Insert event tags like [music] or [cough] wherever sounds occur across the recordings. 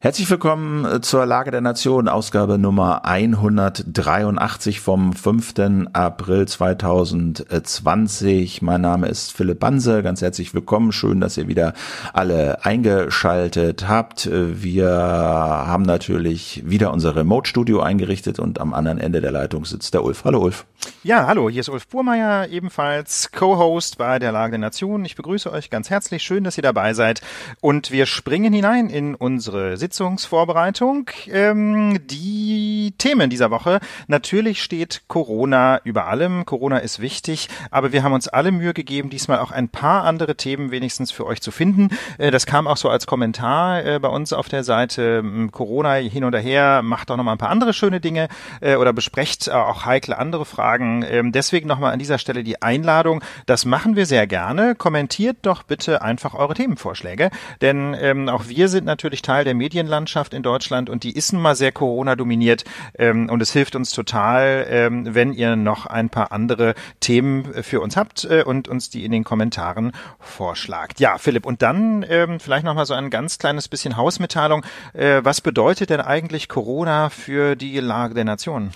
Herzlich willkommen äh, zur Lage der Nation, Ausgabe Nummer 183 vom 5. April 2020. Mein Name ist Philipp Banse, ganz herzlich willkommen. Schön, dass ihr wieder alle eingeschaltet habt. Wir haben natürlich wieder unser Remote-Studio eingerichtet und am anderen Ende der Leitung sitzt der Ulf. Hallo Ulf. Ja, hallo, hier ist Ulf Burmeier, ebenfalls Co-Host bei der Lage der Nation. Ich begrüße euch ganz herzlich. Schön, dass ihr dabei seid. Und wir springen hinein in unsere Sitzungsvorbereitung. Ähm, die Themen dieser Woche. Natürlich steht Corona über allem. Corona ist wichtig, aber wir haben uns alle Mühe gegeben, diesmal auch ein paar andere Themen wenigstens für euch zu finden. Äh, das kam auch so als Kommentar äh, bei uns auf der Seite. Ähm, Corona hin oder her, macht auch noch mal ein paar andere schöne Dinge äh, oder besprecht auch heikle andere Fragen. Ähm, deswegen nochmal an dieser Stelle die Einladung. Das machen wir sehr gerne. Kommentiert doch bitte einfach eure Themenvorschläge, denn ähm, auch wir sind natürlich Teil der Medienlandschaft Medienlandschaft in Deutschland und die ist nun mal sehr Corona dominiert ähm, und es hilft uns total, ähm, wenn ihr noch ein paar andere Themen für uns habt äh, und uns die in den Kommentaren vorschlagt. Ja, Philipp, und dann ähm, vielleicht noch mal so ein ganz kleines bisschen Hausmitteilung. Äh, was bedeutet denn eigentlich Corona für die Lage der Nation?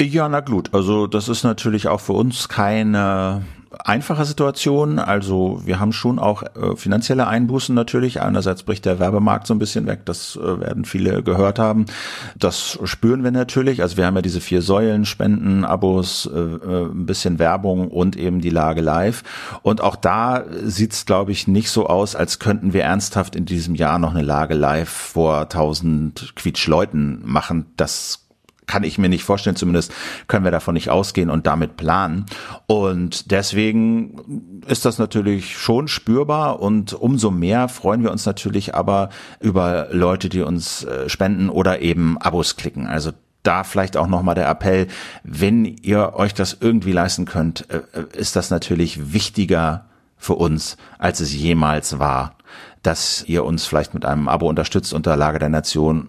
Ja, na gut. Also das ist natürlich auch für uns keine einfache Situation. Also wir haben schon auch äh, finanzielle Einbußen natürlich. Einerseits bricht der Werbemarkt so ein bisschen weg, das äh, werden viele gehört haben. Das spüren wir natürlich. Also wir haben ja diese vier Säulen, Spenden, Abos, äh, äh ein bisschen Werbung und eben die Lage live. Und auch da sieht's, glaube ich, nicht so aus, als könnten wir ernsthaft in diesem Jahr noch eine Lage live vor 1000 Quietsch-Leuten machen. Das kann ich mir nicht vorstellen, zumindest können wir davon nicht ausgehen und damit planen. Und deswegen ist das natürlich schon spürbar und umso mehr freuen wir uns natürlich aber über Leute, die uns äh, spenden oder eben Abos klicken. Also da vielleicht auch nochmal der Appell, wenn ihr euch das irgendwie leisten könnt, äh, äh, ist das natürlich wichtiger für uns, als es jemals war, dass ihr uns vielleicht mit einem Abo unterstützt unter Lage der Nation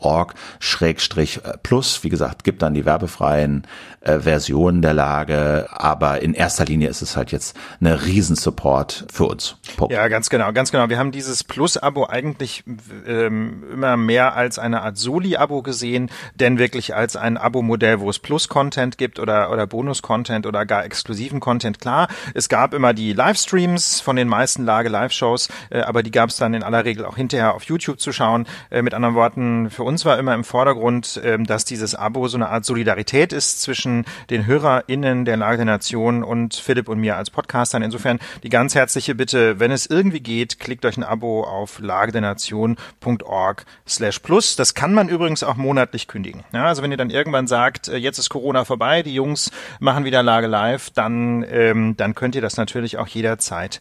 org schrägstrich plus. Wie gesagt, gibt dann die werbefreien äh, Versionen der Lage, aber in erster Linie ist es halt jetzt eine Riesensupport für uns. Punkt. Ja, ganz genau, ganz genau. Wir haben dieses Plus-Abo eigentlich ähm, immer mehr als eine Art Soli-Abo gesehen, denn wirklich als ein Abo-Modell, wo es Plus-Content gibt oder, oder Bonus-Content oder gar exklusiven Content. Klar, es gab immer die Livestreams von den meisten Lage-Live-Shows, äh, aber die gab es dann in aller Regel auch hinterher auf YouTube zu schauen. Äh, mit anderen Worten, für uns war immer im Vordergrund, äh, dass dieses Abo so eine Art Solidarität ist zwischen den HörerInnen der Lage der Nation und Philipp und mir als Podcastern. Insofern die ganz herzliche Bitte, wenn es irgendwie geht, klickt euch ein Abo auf lagedernation.org slash plus. Das kann man übrigens auch monatlich kündigen. Ja, also wenn ihr dann irgendwann sagt, äh, jetzt ist Corona vorbei, die Jungs machen wieder Lage live, dann, ähm, dann könnt ihr das natürlich auch jederzeit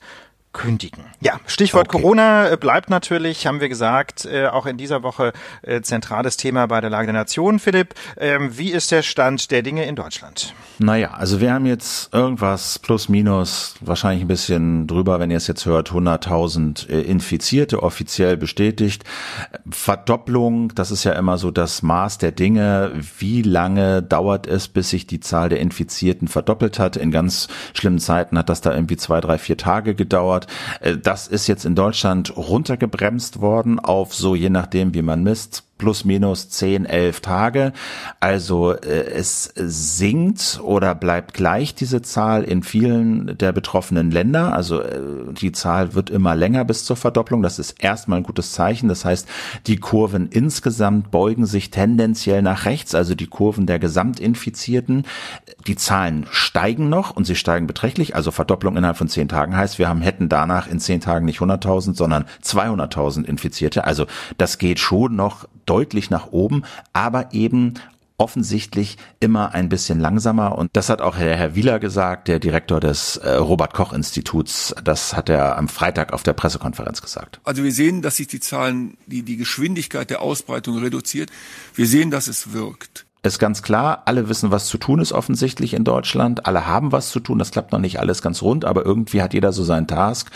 kündigen. Ja, Stichwort okay. Corona äh, bleibt natürlich, haben wir gesagt, äh, auch in dieser Woche äh, zentrales Thema bei der Lage der Nation. Philipp, ähm, wie ist der Stand der Dinge in Deutschland? Naja, also wir haben jetzt irgendwas plus minus, wahrscheinlich ein bisschen drüber, wenn ihr es jetzt hört, 100.000 Infizierte offiziell bestätigt. Verdopplung, das ist ja immer so das Maß der Dinge. Wie lange dauert es, bis sich die Zahl der Infizierten verdoppelt hat? In ganz schlimmen Zeiten hat das da irgendwie zwei, drei, vier Tage gedauert dauert. Äh, das ist jetzt in Deutschland runtergebremst worden auf so je nachdem, wie man misst, plus minus 10, 11 Tage. Also äh, es sinkt oder bleibt gleich diese Zahl in vielen der betroffenen Länder. Also äh, die Zahl wird immer länger bis zur Verdopplung. Das ist erstmal ein gutes Zeichen. Das heißt, die Kurven insgesamt beugen sich tendenziell nach rechts, also die Kurven der Gesamtinfizierten. Die Zahlen steigen noch und sie steigen beträchtlich. Also Verdopplung innerhalb von zehn Tagen heißt, wir haben hätten danach in zehn Tagen nicht 100.000, sondern 200.000 Infizierte. Also das geht schon noch deutlich nach oben, aber eben offensichtlich immer ein bisschen langsamer. Und das hat auch Herr, Herr Wieler gesagt, der Direktor des äh, Robert Koch Instituts. Das hat er am Freitag auf der Pressekonferenz gesagt. Also wir sehen, dass sich die Zahlen, die, die Geschwindigkeit der Ausbreitung reduziert. Wir sehen, dass es wirkt. Ist ganz klar, alle wissen, was zu tun ist offensichtlich in Deutschland. Alle haben was zu tun. Das klappt noch nicht alles ganz rund, aber irgendwie hat jeder so seinen Task,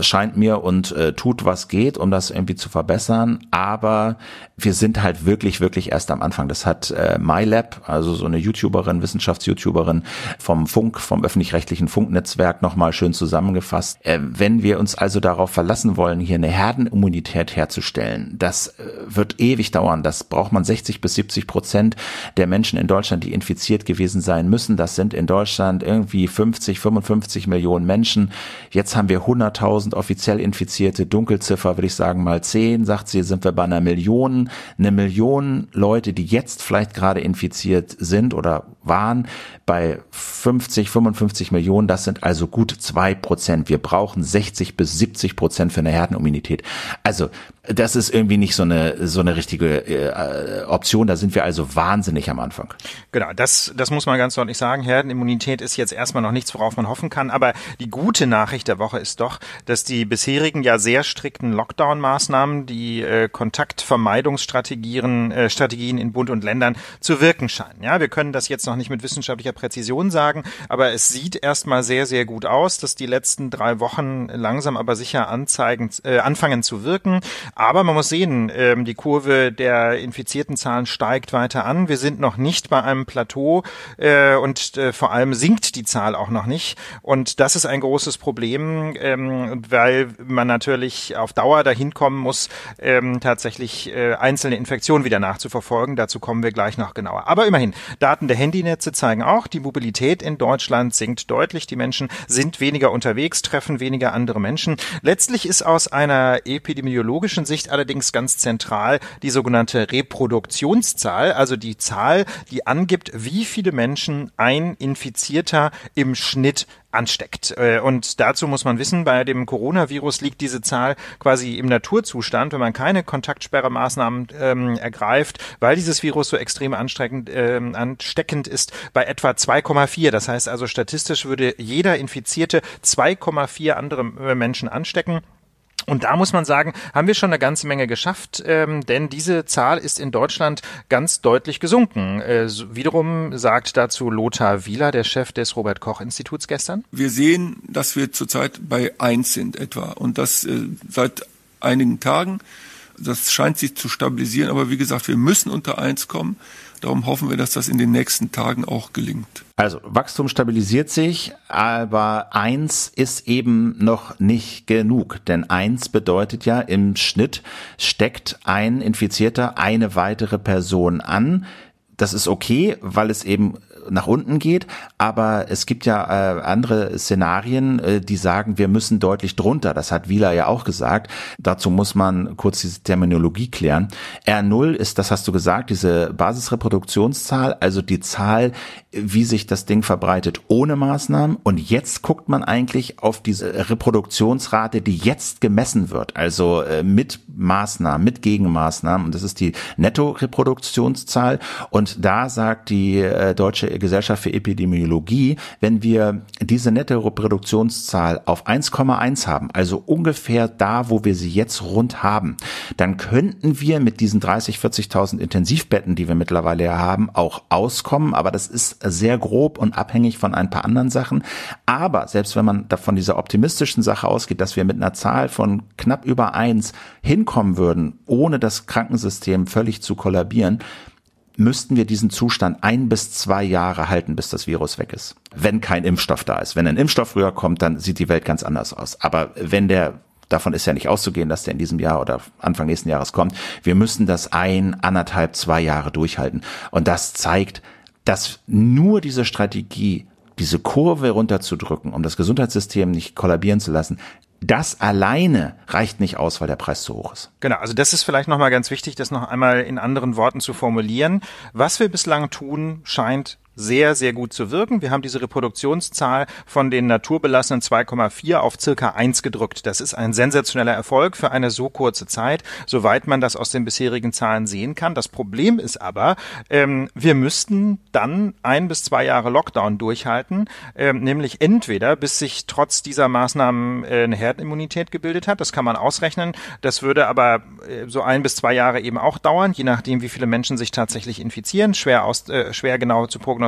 scheint mir, und äh, tut, was geht, um das irgendwie zu verbessern. Aber wir sind halt wirklich, wirklich erst am Anfang. Das hat äh, MyLab, also so eine YouTuberin, Wissenschafts-YouTuberin vom Funk, vom öffentlich-rechtlichen Funknetzwerk nochmal schön zusammengefasst. Äh, wenn wir uns also darauf verlassen wollen, hier eine Herdenimmunität herzustellen, das äh, wird ewig dauern. Das braucht man 60 bis 70 Prozent der Menschen in Deutschland, die infiziert gewesen sein müssen. Das sind in Deutschland irgendwie 50, 55 Millionen Menschen. Jetzt haben wir 100.000 offiziell Infizierte. Dunkelziffer würde ich sagen mal 10, sagt sie, sind wir bei einer Million. Eine Million Leute, die jetzt vielleicht gerade infiziert sind oder waren, bei 50, 55 Millionen. Das sind also gut zwei Prozent. Wir brauchen 60 bis 70 Prozent für eine Herdenimmunität. Also das ist irgendwie nicht so eine so eine richtige äh, Option. Da sind wir also wahnsinnig am Anfang. Genau, das das muss man ganz deutlich sagen. Herdenimmunität ist jetzt erstmal noch nichts, worauf man hoffen kann. Aber die gute Nachricht der Woche ist doch, dass die bisherigen ja sehr strikten Lockdown-Maßnahmen, die äh, Kontaktvermeidungsstrategien äh, Strategien in Bund und Ländern zu wirken scheinen. Ja, wir können das jetzt noch nicht mit wissenschaftlicher Präzision sagen, aber es sieht erstmal sehr sehr gut aus, dass die letzten drei Wochen langsam aber sicher anzeigen äh, anfangen zu wirken. Aber man muss sehen, ähm, die Kurve der infizierten Zahlen steigt weiter an. Wir sind noch nicht bei einem Plateau äh, und äh, vor allem sinkt die Zahl auch noch nicht. Und das ist ein großes Problem, ähm, weil man natürlich auf Dauer dahin kommen muss, ähm, tatsächlich äh, einzelne Infektionen wieder nachzuverfolgen. Dazu kommen wir gleich noch genauer. Aber immerhin, Daten der Handynetze zeigen auch, die Mobilität in Deutschland sinkt deutlich. Die Menschen sind weniger unterwegs, treffen weniger andere Menschen. Letztlich ist aus einer epidemiologischen Sicht allerdings ganz zentral die sogenannte Reproduktionszahl, also die Zahl, die angibt, wie viele Menschen ein Infizierter im Schnitt ansteckt. Äh, und dazu muss man wissen, bei dem Coronavirus liegt diese Zahl quasi im Naturzustand, wenn man keine Kontaktsperremaßnahmen ähm, ergreift, weil dieses Virus so extrem ansteckend, ähm, ansteckend ist, bei etwa 2,4. Das heißt also statistisch würde jeder Infizierte 2,4 andere äh, Menschen anstecken. Und da muss man sagen, haben wir schon eine ganze Menge geschafft, ähm, denn diese Zahl ist in Deutschland ganz deutlich gesunken. Äh, wiederum sagt dazu Lothar Wieler, der Chef des Robert Koch Instituts gestern. Wir sehen, dass wir zurzeit bei eins sind etwa und das äh, seit einigen Tagen. Das scheint sich zu stabilisieren, aber wie gesagt, wir müssen unter eins kommen. Darum hoffen wir, dass das in den nächsten Tagen auch gelingt. Also Wachstum stabilisiert sich, aber eins ist eben noch nicht genug. Denn eins bedeutet ja, im Schnitt steckt ein Infizierter eine weitere Person an. Das ist okay, weil es eben nach unten geht, aber es gibt ja äh, andere Szenarien, äh, die sagen, wir müssen deutlich drunter. Das hat Wieler ja auch gesagt. Dazu muss man kurz diese Terminologie klären. R0 ist, das hast du gesagt, diese Basisreproduktionszahl, also die Zahl, wie sich das Ding verbreitet ohne Maßnahmen. Und jetzt guckt man eigentlich auf diese Reproduktionsrate, die jetzt gemessen wird, also äh, mit Maßnahmen, mit Gegenmaßnahmen. Und das ist die Netto-Reproduktionszahl. Und da sagt die äh, Deutsche Gesellschaft für Epidemiologie, wenn wir diese nette Reproduktionszahl auf 1,1 haben, also ungefähr da, wo wir sie jetzt rund haben, dann könnten wir mit diesen 30, 40.000 Intensivbetten, die wir mittlerweile haben, auch auskommen. Aber das ist sehr grob und abhängig von ein paar anderen Sachen. Aber selbst wenn man von dieser optimistischen Sache ausgeht, dass wir mit einer Zahl von knapp über eins hinkommen würden, ohne das Krankensystem völlig zu kollabieren, müssten wir diesen Zustand ein bis zwei Jahre halten, bis das Virus weg ist. Wenn kein Impfstoff da ist. Wenn ein Impfstoff früher kommt, dann sieht die Welt ganz anders aus. Aber wenn der davon ist ja nicht auszugehen, dass der in diesem Jahr oder Anfang nächsten Jahres kommt. Wir müssen das ein, anderthalb, zwei Jahre durchhalten. Und das zeigt, dass nur diese Strategie, diese Kurve runterzudrücken, um das Gesundheitssystem nicht kollabieren zu lassen, das alleine reicht nicht aus, weil der Preis zu hoch ist. Genau, also das ist vielleicht nochmal ganz wichtig, das noch einmal in anderen Worten zu formulieren. Was wir bislang tun, scheint sehr, sehr gut zu wirken. Wir haben diese Reproduktionszahl von den naturbelassenen 2,4 auf circa 1 gedrückt. Das ist ein sensationeller Erfolg für eine so kurze Zeit, soweit man das aus den bisherigen Zahlen sehen kann. Das Problem ist aber, ähm, wir müssten dann ein bis zwei Jahre Lockdown durchhalten, ähm, nämlich entweder bis sich trotz dieser Maßnahmen äh, eine Herdenimmunität gebildet hat. Das kann man ausrechnen. Das würde aber äh, so ein bis zwei Jahre eben auch dauern, je nachdem, wie viele Menschen sich tatsächlich infizieren. Schwer, aus, äh, schwer genau zu prognostizieren.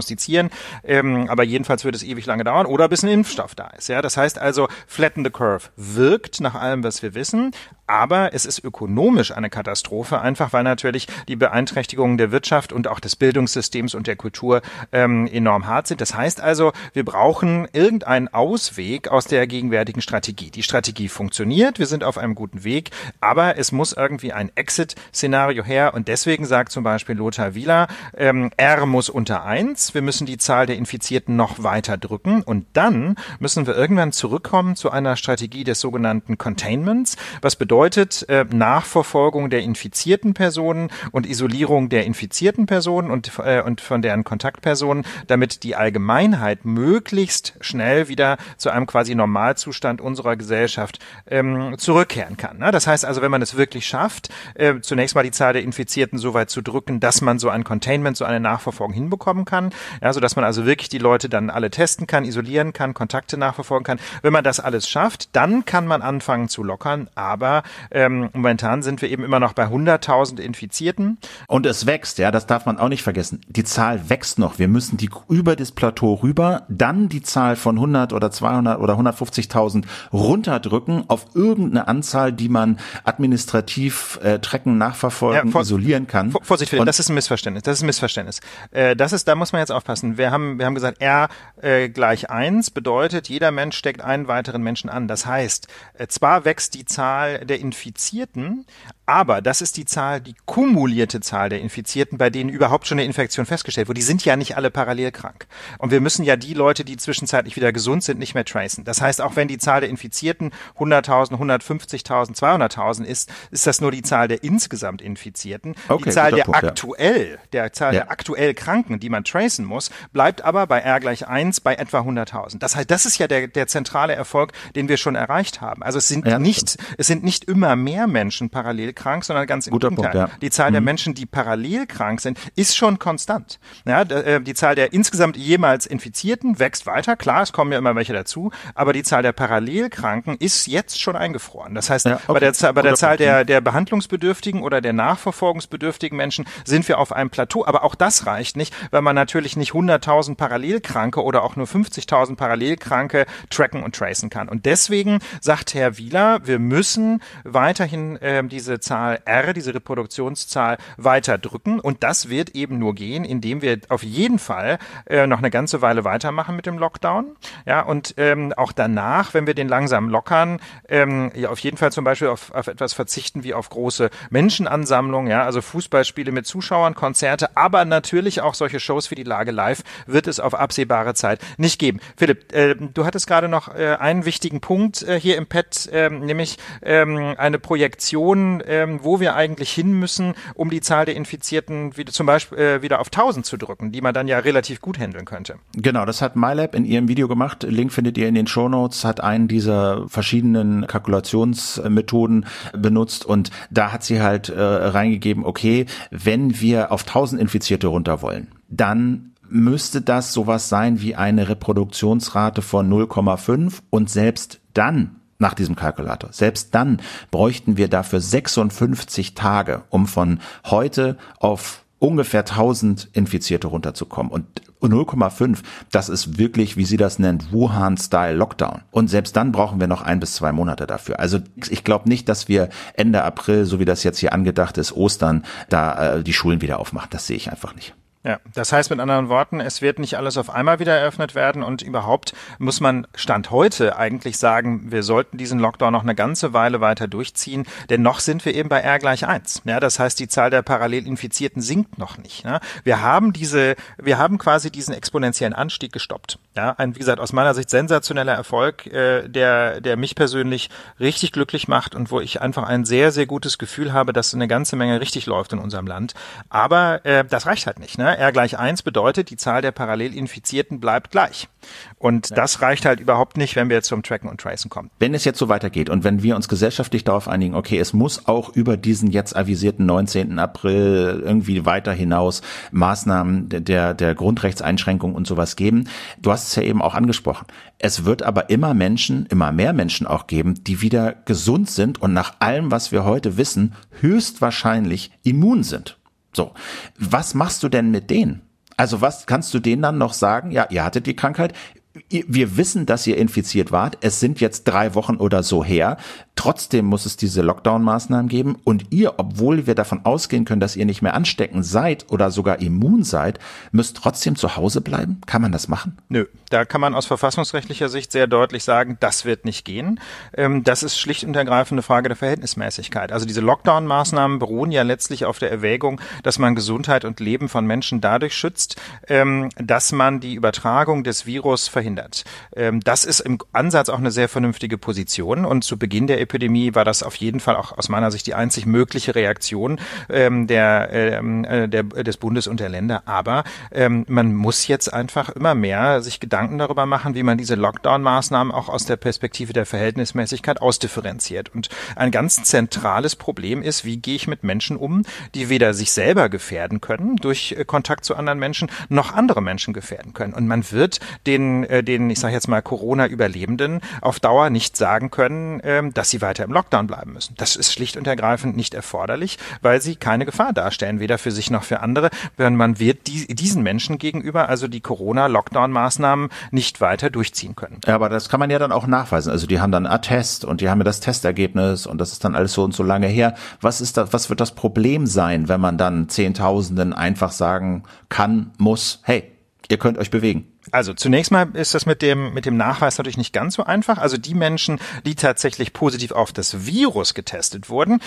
Ähm, aber jedenfalls wird es ewig lange dauern oder bis ein Impfstoff da ist. Ja, das heißt also, flatten the curve wirkt nach allem, was wir wissen. Aber es ist ökonomisch eine Katastrophe, einfach weil natürlich die Beeinträchtigungen der Wirtschaft und auch des Bildungssystems und der Kultur ähm, enorm hart sind. Das heißt also, wir brauchen irgendeinen Ausweg aus der gegenwärtigen Strategie. Die Strategie funktioniert, wir sind auf einem guten Weg, aber es muss irgendwie ein Exit-Szenario her und deswegen sagt zum Beispiel Lothar Wieler, ähm, R muss unter eins. wir müssen die Zahl der Infizierten noch weiter drücken und dann müssen wir irgendwann zurückkommen zu einer Strategie des sogenannten Containments, was bedeutet, bedeutet äh, Nachverfolgung der infizierten Personen und Isolierung der infizierten Personen und, äh, und von deren Kontaktpersonen, damit die Allgemeinheit möglichst schnell wieder zu einem quasi Normalzustand unserer Gesellschaft ähm, zurückkehren kann. Ne? Das heißt also, wenn man es wirklich schafft, äh, zunächst mal die Zahl der Infizierten so weit zu drücken, dass man so ein Containment, so eine Nachverfolgung hinbekommen kann, ja, so dass man also wirklich die Leute dann alle testen kann, isolieren kann, Kontakte nachverfolgen kann. Wenn man das alles schafft, dann kann man anfangen zu lockern, aber ähm, momentan sind wir eben immer noch bei 100.000 Infizierten. Und es wächst, ja, das darf man auch nicht vergessen. Die Zahl wächst noch. Wir müssen die über das Plateau rüber, dann die Zahl von 100 oder 200 oder 150.000 runterdrücken auf irgendeine Anzahl, die man administrativ äh, tracken, nachverfolgen, ja, vor, isolieren kann. Vor, Vorsicht, Philipp, das ist ein Missverständnis. Das ist ein Missverständnis. Äh, das ist, da muss man jetzt aufpassen. Wir haben, wir haben gesagt, R äh, gleich eins bedeutet, jeder Mensch steckt einen weiteren Menschen an. Das heißt, äh, zwar wächst die Zahl der der Infizierten, aber das ist die Zahl, die kumulierte Zahl der Infizierten, bei denen überhaupt schon eine Infektion festgestellt wurde. Die sind ja nicht alle parallel krank. Und wir müssen ja die Leute, die zwischenzeitlich wieder gesund sind, nicht mehr tracen. Das heißt, auch wenn die Zahl der Infizierten 100.000, 150.000, 200.000 ist, ist das nur die Zahl der insgesamt Infizierten. Okay, die Zahl der Punkt, aktuell, ja. der Zahl ja. der aktuell Kranken, die man tracen muss, bleibt aber bei R gleich 1 bei etwa 100.000. Das heißt, das ist ja der, der zentrale Erfolg, den wir schon erreicht haben. Also es sind ja, nicht, es sind nicht immer mehr Menschen parallel krank, sondern ganz im Guter Gegenteil. Punkt, ja. Die Zahl mhm. der Menschen, die parallel krank sind, ist schon konstant. Ja, äh, die Zahl der insgesamt jemals Infizierten wächst weiter. Klar, es kommen ja immer welche dazu, aber die Zahl der Parallelkranken ist jetzt schon eingefroren. Das heißt, ja, okay. bei der, bei der Zahl der, der behandlungsbedürftigen oder der nachverfolgungsbedürftigen Menschen sind wir auf einem Plateau. Aber auch das reicht nicht, weil man natürlich nicht 100.000 Parallelkranke oder auch nur 50.000 Parallelkranke tracken und tracen kann. Und deswegen sagt Herr Wieler, wir müssen weiterhin äh, diese Zahl R, diese Reproduktionszahl, weiter drücken. Und das wird eben nur gehen, indem wir auf jeden Fall äh, noch eine ganze Weile weitermachen mit dem Lockdown. Ja, und ähm, auch danach, wenn wir den langsam lockern, ähm, ja, auf jeden Fall zum Beispiel auf, auf etwas verzichten wie auf große Menschenansammlungen, ja, also Fußballspiele mit Zuschauern, Konzerte, aber natürlich auch solche Shows wie die Lage live wird es auf absehbare Zeit nicht geben. Philipp, äh, du hattest gerade noch äh, einen wichtigen Punkt äh, hier im Pad, äh, nämlich ähm, eine Projektion ähm, wo wir eigentlich hin müssen, um die Zahl der Infizierten wieder zum Beispiel äh, wieder auf 1000 zu drücken, die man dann ja relativ gut handeln könnte. Genau, das hat MyLab in ihrem Video gemacht. Link findet ihr in den Show Notes. Hat einen dieser verschiedenen Kalkulationsmethoden benutzt und da hat sie halt äh, reingegeben, okay, wenn wir auf 1000 Infizierte runter wollen, dann müsste das sowas sein wie eine Reproduktionsrate von 0,5 und selbst dann nach diesem Kalkulator. Selbst dann bräuchten wir dafür 56 Tage, um von heute auf ungefähr 1000 Infizierte runterzukommen. Und 0,5, das ist wirklich, wie sie das nennt, Wuhan-Style Lockdown. Und selbst dann brauchen wir noch ein bis zwei Monate dafür. Also ich glaube nicht, dass wir Ende April, so wie das jetzt hier angedacht ist, Ostern, da äh, die Schulen wieder aufmachen. Das sehe ich einfach nicht. Ja, das heißt mit anderen Worten, es wird nicht alles auf einmal wieder eröffnet werden und überhaupt muss man Stand heute eigentlich sagen, wir sollten diesen Lockdown noch eine ganze Weile weiter durchziehen, denn noch sind wir eben bei R gleich eins. Ja, das heißt, die Zahl der Parallelinfizierten sinkt noch nicht. Ne? Wir haben diese, wir haben quasi diesen exponentiellen Anstieg gestoppt. Ja, ein, wie gesagt, aus meiner Sicht sensationeller Erfolg, äh, der, der mich persönlich richtig glücklich macht und wo ich einfach ein sehr, sehr gutes Gefühl habe, dass eine ganze Menge richtig läuft in unserem Land. Aber äh, das reicht halt nicht. Ne? R gleich eins bedeutet, die Zahl der parallel Infizierten bleibt gleich. Und ja. das reicht halt überhaupt nicht, wenn wir jetzt zum Tracken und Tracen kommen. Wenn es jetzt so weitergeht und wenn wir uns gesellschaftlich darauf einigen, okay, es muss auch über diesen jetzt avisierten 19. April irgendwie weiter hinaus Maßnahmen der, der Grundrechtseinschränkung und sowas geben. Du hast es ja eben auch angesprochen. Es wird aber immer Menschen, immer mehr Menschen auch geben, die wieder gesund sind und nach allem, was wir heute wissen, höchstwahrscheinlich immun sind. So. Was machst du denn mit denen? Also was kannst du denen dann noch sagen? Ja, ihr hattet die Krankheit. Wir wissen, dass ihr infiziert wart. Es sind jetzt drei Wochen oder so her. Trotzdem muss es diese Lockdown-Maßnahmen geben und ihr, obwohl wir davon ausgehen können, dass ihr nicht mehr ansteckend seid oder sogar immun seid, müsst trotzdem zu Hause bleiben? Kann man das machen? Nö, da kann man aus verfassungsrechtlicher Sicht sehr deutlich sagen, das wird nicht gehen. Ähm, das ist schlicht und ergreifend eine Frage der Verhältnismäßigkeit. Also diese Lockdown-Maßnahmen beruhen ja letztlich auf der Erwägung, dass man Gesundheit und Leben von Menschen dadurch schützt, ähm, dass man die Übertragung des Virus verhindert. Ähm, das ist im Ansatz auch eine sehr vernünftige Position und zu Beginn der Epidemie war das auf jeden Fall auch aus meiner Sicht die einzig mögliche Reaktion ähm, der, ähm, äh, der, des Bundes und der Länder. Aber man muss jetzt einfach immer mehr sich Gedanken darüber machen, wie man diese Lockdown-Maßnahmen auch aus der Perspektive der Verhältnismäßigkeit ausdifferenziert. Und ein ganz zentrales Problem ist, wie gehe ich mit Menschen um, die weder sich selber gefährden können durch äh, Kontakt zu anderen Menschen, noch andere Menschen gefährden können. Und man wird den, äh, den ich sage jetzt mal, Corona-Überlebenden auf Dauer nicht sagen können, ähm, dass sie weiter im Lockdown bleiben müssen. Das ist schlicht und ergreifend nicht erforderlich, weil sie keine Gefahr darstellen, weder für sich noch für andere. Man wird die, diesen Menschen gegenüber also die Corona-Lockdown-Maßnahmen nicht weiter durchziehen können. Ja, aber das kann man ja dann auch nachweisen. Also die haben dann Attest und die haben ja das Testergebnis und das ist dann alles so und so lange her. Was ist das, was wird das Problem sein, wenn man dann Zehntausenden einfach sagen kann, muss, hey, ihr könnt euch bewegen? Also zunächst mal ist das mit dem, mit dem Nachweis natürlich nicht ganz so einfach. Also die Menschen, die tatsächlich positiv auf das Virus getestet wurden,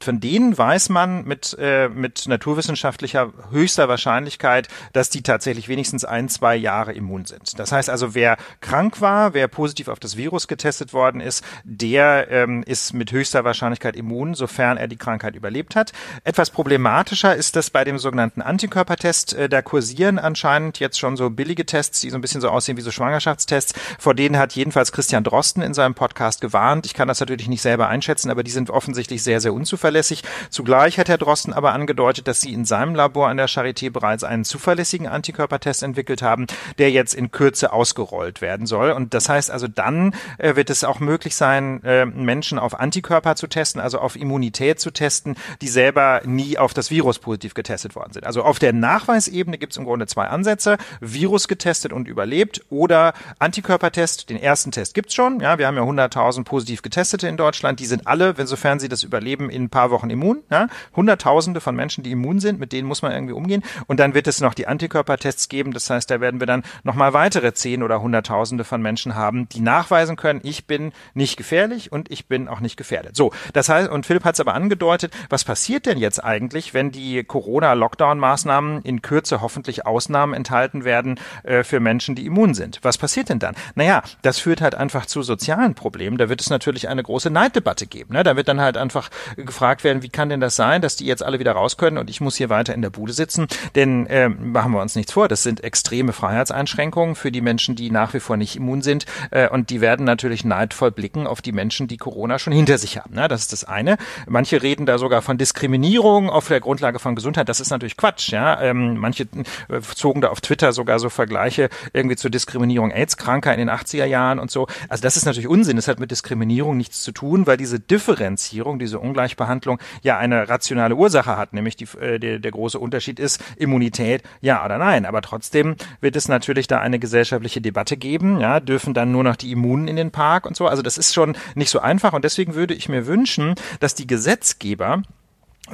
von denen weiß man mit, äh, mit naturwissenschaftlicher höchster Wahrscheinlichkeit, dass die tatsächlich wenigstens ein, zwei Jahre immun sind. Das heißt also, wer krank war, wer positiv auf das Virus getestet worden ist, der ähm, ist mit höchster Wahrscheinlichkeit immun, sofern er die Krankheit überlebt hat. Etwas problematischer ist das bei dem sogenannten Antikörpertest. Äh, da kursieren anscheinend jetzt schon so billige Tests, die so ein bisschen so aussehen wie so Schwangerschaftstests. Vor denen hat jedenfalls Christian Drosten in seinem Podcast gewarnt. Ich kann das natürlich nicht selber einschätzen, aber die sind offensichtlich sehr, sehr unzuverlässig. Zugleich hat Herr Drosten aber angedeutet, dass sie in seinem Labor an der Charité bereits einen zuverlässigen Antikörpertest entwickelt haben, der jetzt in Kürze ausgerollt werden soll. Und das heißt also, dann äh, wird es auch möglich sein, äh, Menschen auf Antikörper zu testen, also auf Immunität zu testen, die selber nie auf das Virus positiv getestet worden sind. Also auf der Nachweisebene gibt es im Grunde zwei Ansätze. Virus getestet und überlebt oder Antikörpertest. Den ersten Test gibt's schon. Ja, wir haben ja 100.000 positiv Getestete in Deutschland. Die sind alle, insofern sie das überleben, in ein paar Wochen immun. Ja, Hunderttausende von Menschen, die immun sind, mit denen muss man irgendwie umgehen. Und dann wird es noch die Antikörpertests geben. Das heißt, da werden wir dann nochmal weitere zehn oder Hunderttausende von Menschen haben, die nachweisen können, ich bin nicht gefährlich und ich bin auch nicht gefährdet. So, das heißt, und Philipp hat es aber angedeutet, was passiert denn jetzt eigentlich, wenn die Corona-Lockdown-Maßnahmen in Kürze hoffentlich Ausnahmen enthalten werden äh, für Menschen, die immun sind. Was passiert denn dann? Naja, das führt halt einfach zu sozialen Problemen. Da wird es natürlich eine große Neiddebatte geben. Ne? Da wird dann halt einfach gefragt werden, wie kann denn das sein, dass die jetzt alle wieder raus können und ich muss hier weiter in der Bude sitzen? Denn äh, machen wir uns nichts vor, das sind extreme Freiheitseinschränkungen für die Menschen, die nach wie vor nicht immun sind. Äh, und die werden natürlich neidvoll blicken auf die Menschen, die Corona schon hinter sich haben. Ne? Das ist das eine. Manche reden da sogar von Diskriminierung auf der Grundlage von Gesundheit. Das ist natürlich Quatsch. Ja? Ähm, manche äh, zogen da auf Twitter sogar so Vergleiche irgendwie zur Diskriminierung AIDS-Kranker in den 80er Jahren und so. Also das ist natürlich Unsinn. Das hat mit Diskriminierung nichts zu tun, weil diese Differenzierung, diese Ungleichbehandlung ja eine rationale Ursache hat, nämlich die, äh, der, der große Unterschied ist Immunität, ja oder nein. Aber trotzdem wird es natürlich da eine gesellschaftliche Debatte geben. Ja, dürfen dann nur noch die Immunen in den Park und so. Also das ist schon nicht so einfach und deswegen würde ich mir wünschen, dass die Gesetzgeber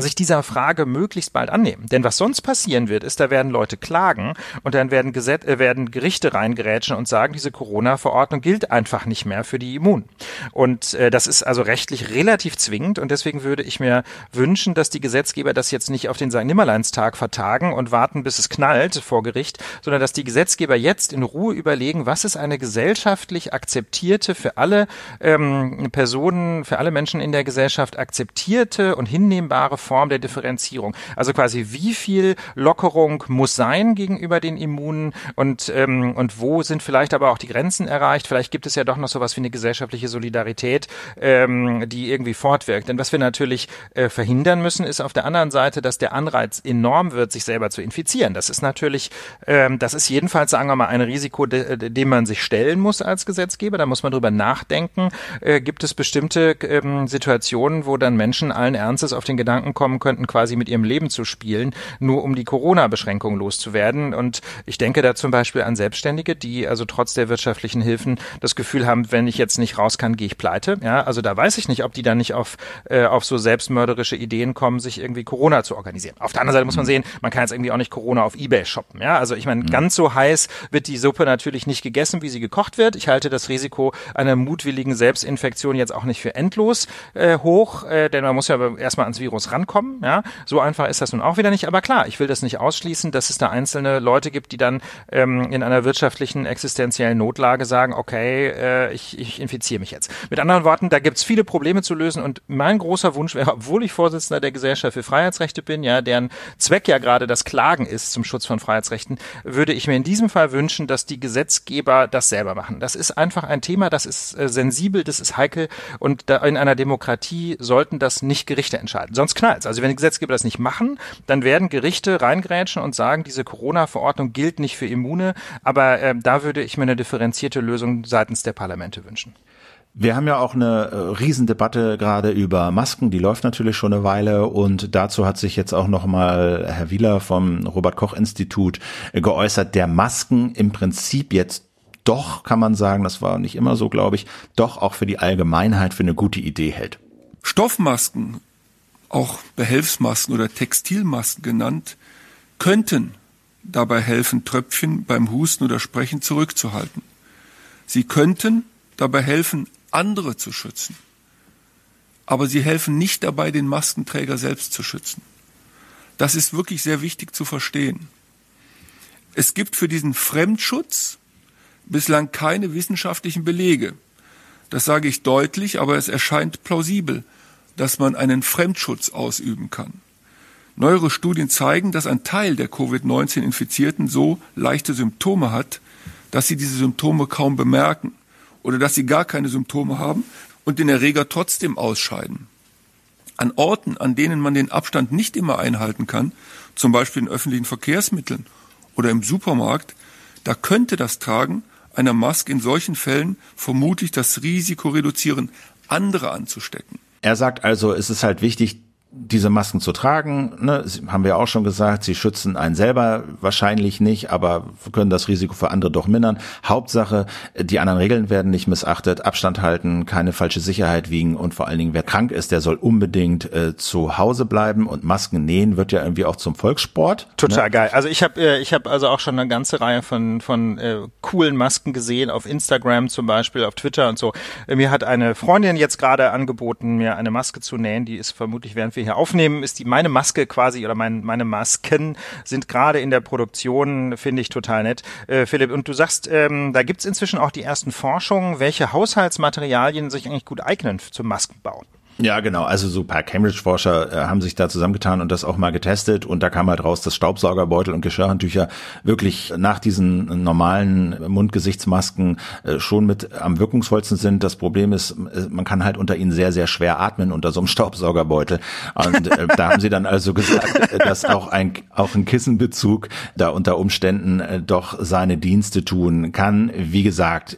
sich dieser Frage möglichst bald annehmen. Denn was sonst passieren wird, ist, da werden Leute klagen und dann werden, Gesetz, äh, werden Gerichte reingerätschen und sagen, diese Corona-Verordnung gilt einfach nicht mehr für die Immun. Und äh, das ist also rechtlich relativ zwingend und deswegen würde ich mir wünschen, dass die Gesetzgeber das jetzt nicht auf den St. Nimmerleinstag vertagen und warten, bis es knallt vor Gericht, sondern dass die Gesetzgeber jetzt in Ruhe überlegen, was ist eine gesellschaftlich akzeptierte, für alle ähm, Personen, für alle Menschen in der Gesellschaft akzeptierte und hinnehmbare der Differenzierung. Also quasi wie viel Lockerung muss sein gegenüber den Immunen und, ähm, und wo sind vielleicht aber auch die Grenzen erreicht. Vielleicht gibt es ja doch noch sowas wie eine gesellschaftliche Solidarität, ähm, die irgendwie fortwirkt. Denn was wir natürlich äh, verhindern müssen, ist auf der anderen Seite, dass der Anreiz enorm wird, sich selber zu infizieren. Das ist natürlich, ähm, das ist jedenfalls, sagen wir mal, ein Risiko, de, de, dem man sich stellen muss als Gesetzgeber. Da muss man drüber nachdenken. Äh, gibt es bestimmte ähm, Situationen, wo dann Menschen allen Ernstes auf den Gedanken kommen könnten, quasi mit ihrem Leben zu spielen, nur um die Corona-Beschränkung loszuwerden? Und ich denke da zum Beispiel an Selbstständige, die also trotz der wirtschaftlichen Hilfen das Gefühl haben, wenn ich jetzt nicht raus kann, gehe ich pleite. Ja, also da weiß ich nicht, ob die dann nicht auf, äh, auf so selbstmörderische Ideen kommen, sich irgendwie Corona zu organisieren. Auf der anderen Seite muss man sehen, man kann jetzt irgendwie auch nicht Corona auf Ebay shoppen. Ja, also ich meine, mhm. ganz so heiß wird die Suppe natürlich nicht gegessen, wie sie gekocht wird. Ich halte das Risiko einer mutwilligen Selbstinfektion jetzt auch nicht für endlos äh, hoch, äh, denn man muss ja erstmal ans Virus rankommen. Ja, so einfach ist das nun auch wieder nicht. Aber klar, ich will das nicht ausschließen, dass es da einzelne Leute gibt, die dann ähm, in einer wirtschaftlichen existenziellen Notlage sagen, okay, äh, ich, ich infiziere mich jetzt. Mit anderen Worten, da gibt's viele Probleme zu lösen und mein großer Wunsch wäre, obwohl ich Vorsitzender der Gesellschaft für Freiheitsrechte bin, ja, deren Zweck ja gerade das Klagen ist zum Schutz von Freiheitsrechten, würde ich mir in diesem Fall wünschen, dass die Gesetzgeber das selber machen. Das ist einfach ein Thema, das ist äh, sensibel, das ist heikel und da in einer Demokratie sollten das nicht Gerichte entscheiden. Sonst knallt's. Also wenn die Gesetzgeber das nicht machen, dann werden Gerichte reingrätschen und sagen, diese Corona-Verordnung gilt nicht für Immune, aber äh, da würde ich mir eine differenzierte Lösung seitens der Parlamente wünschen. Wir haben ja auch eine äh, Riesendebatte gerade über Masken, die läuft natürlich schon eine Weile und dazu hat sich jetzt auch nochmal Herr Wieler vom Robert Koch Institut geäußert, der Masken im Prinzip jetzt doch, kann man sagen, das war nicht immer so, glaube ich, doch auch für die Allgemeinheit für eine gute Idee hält. Stoffmasken, auch Behelfsmasken oder Textilmasken genannt, könnten dabei helfen, Tröpfchen beim Husten oder Sprechen zurückzuhalten. Sie könnten dabei helfen, andere zu schützen. Aber sie helfen nicht dabei, den Maskenträger selbst zu schützen. Das ist wirklich sehr wichtig zu verstehen. Es gibt für diesen Fremdschutz bislang keine wissenschaftlichen Belege. Das sage ich deutlich, aber es erscheint plausibel, dass man einen Fremdschutz ausüben kann. Neuere Studien zeigen, dass ein Teil der Covid-19-Infizierten so leichte Symptome hat, dass sie diese Symptome kaum bemerken oder dass sie gar keine Symptome haben und den Erreger trotzdem ausscheiden. An Orten, an denen man den Abstand nicht immer einhalten kann, zum Beispiel in öffentlichen Verkehrsmitteln oder im Supermarkt, da könnte das Tragen einer Maske in solchen Fällen vermutlich das Risiko reduzieren, andere anzustecken. Er sagt also, es ist halt wichtig, diese Masken zu tragen, ne, haben wir auch schon gesagt, sie schützen einen selber wahrscheinlich nicht, aber können das Risiko für andere doch mindern. Hauptsache, die anderen Regeln werden nicht missachtet, Abstand halten, keine falsche Sicherheit wiegen und vor allen Dingen, wer krank ist, der soll unbedingt äh, zu Hause bleiben und Masken nähen wird ja irgendwie auch zum Volkssport. Total ne? geil. Also ich habe äh, ich habe also auch schon eine ganze Reihe von von äh, coolen Masken gesehen auf Instagram zum Beispiel, auf Twitter und so. Mir hat eine Freundin jetzt gerade angeboten, mir eine Maske zu nähen, die ist vermutlich während wir wir hier aufnehmen, ist die meine Maske quasi oder mein, meine Masken sind gerade in der Produktion, finde ich total nett. Äh, Philipp, und du sagst, ähm, da gibt's inzwischen auch die ersten Forschungen, welche Haushaltsmaterialien sich eigentlich gut eignen zum Maskenbauen. Ja, genau. Also so paar Cambridge-Forscher äh, haben sich da zusammengetan und das auch mal getestet und da kam halt raus, dass Staubsaugerbeutel und Geschirrhandtücher wirklich nach diesen normalen Mundgesichtsmasken äh, schon mit am wirkungsvollsten sind. Das Problem ist, äh, man kann halt unter ihnen sehr, sehr schwer atmen unter so einem [laughs] Staubsaugerbeutel. Und äh, da haben sie dann also gesagt, äh, dass auch ein, auch ein Kissenbezug da unter Umständen äh, doch seine Dienste tun kann. Wie gesagt,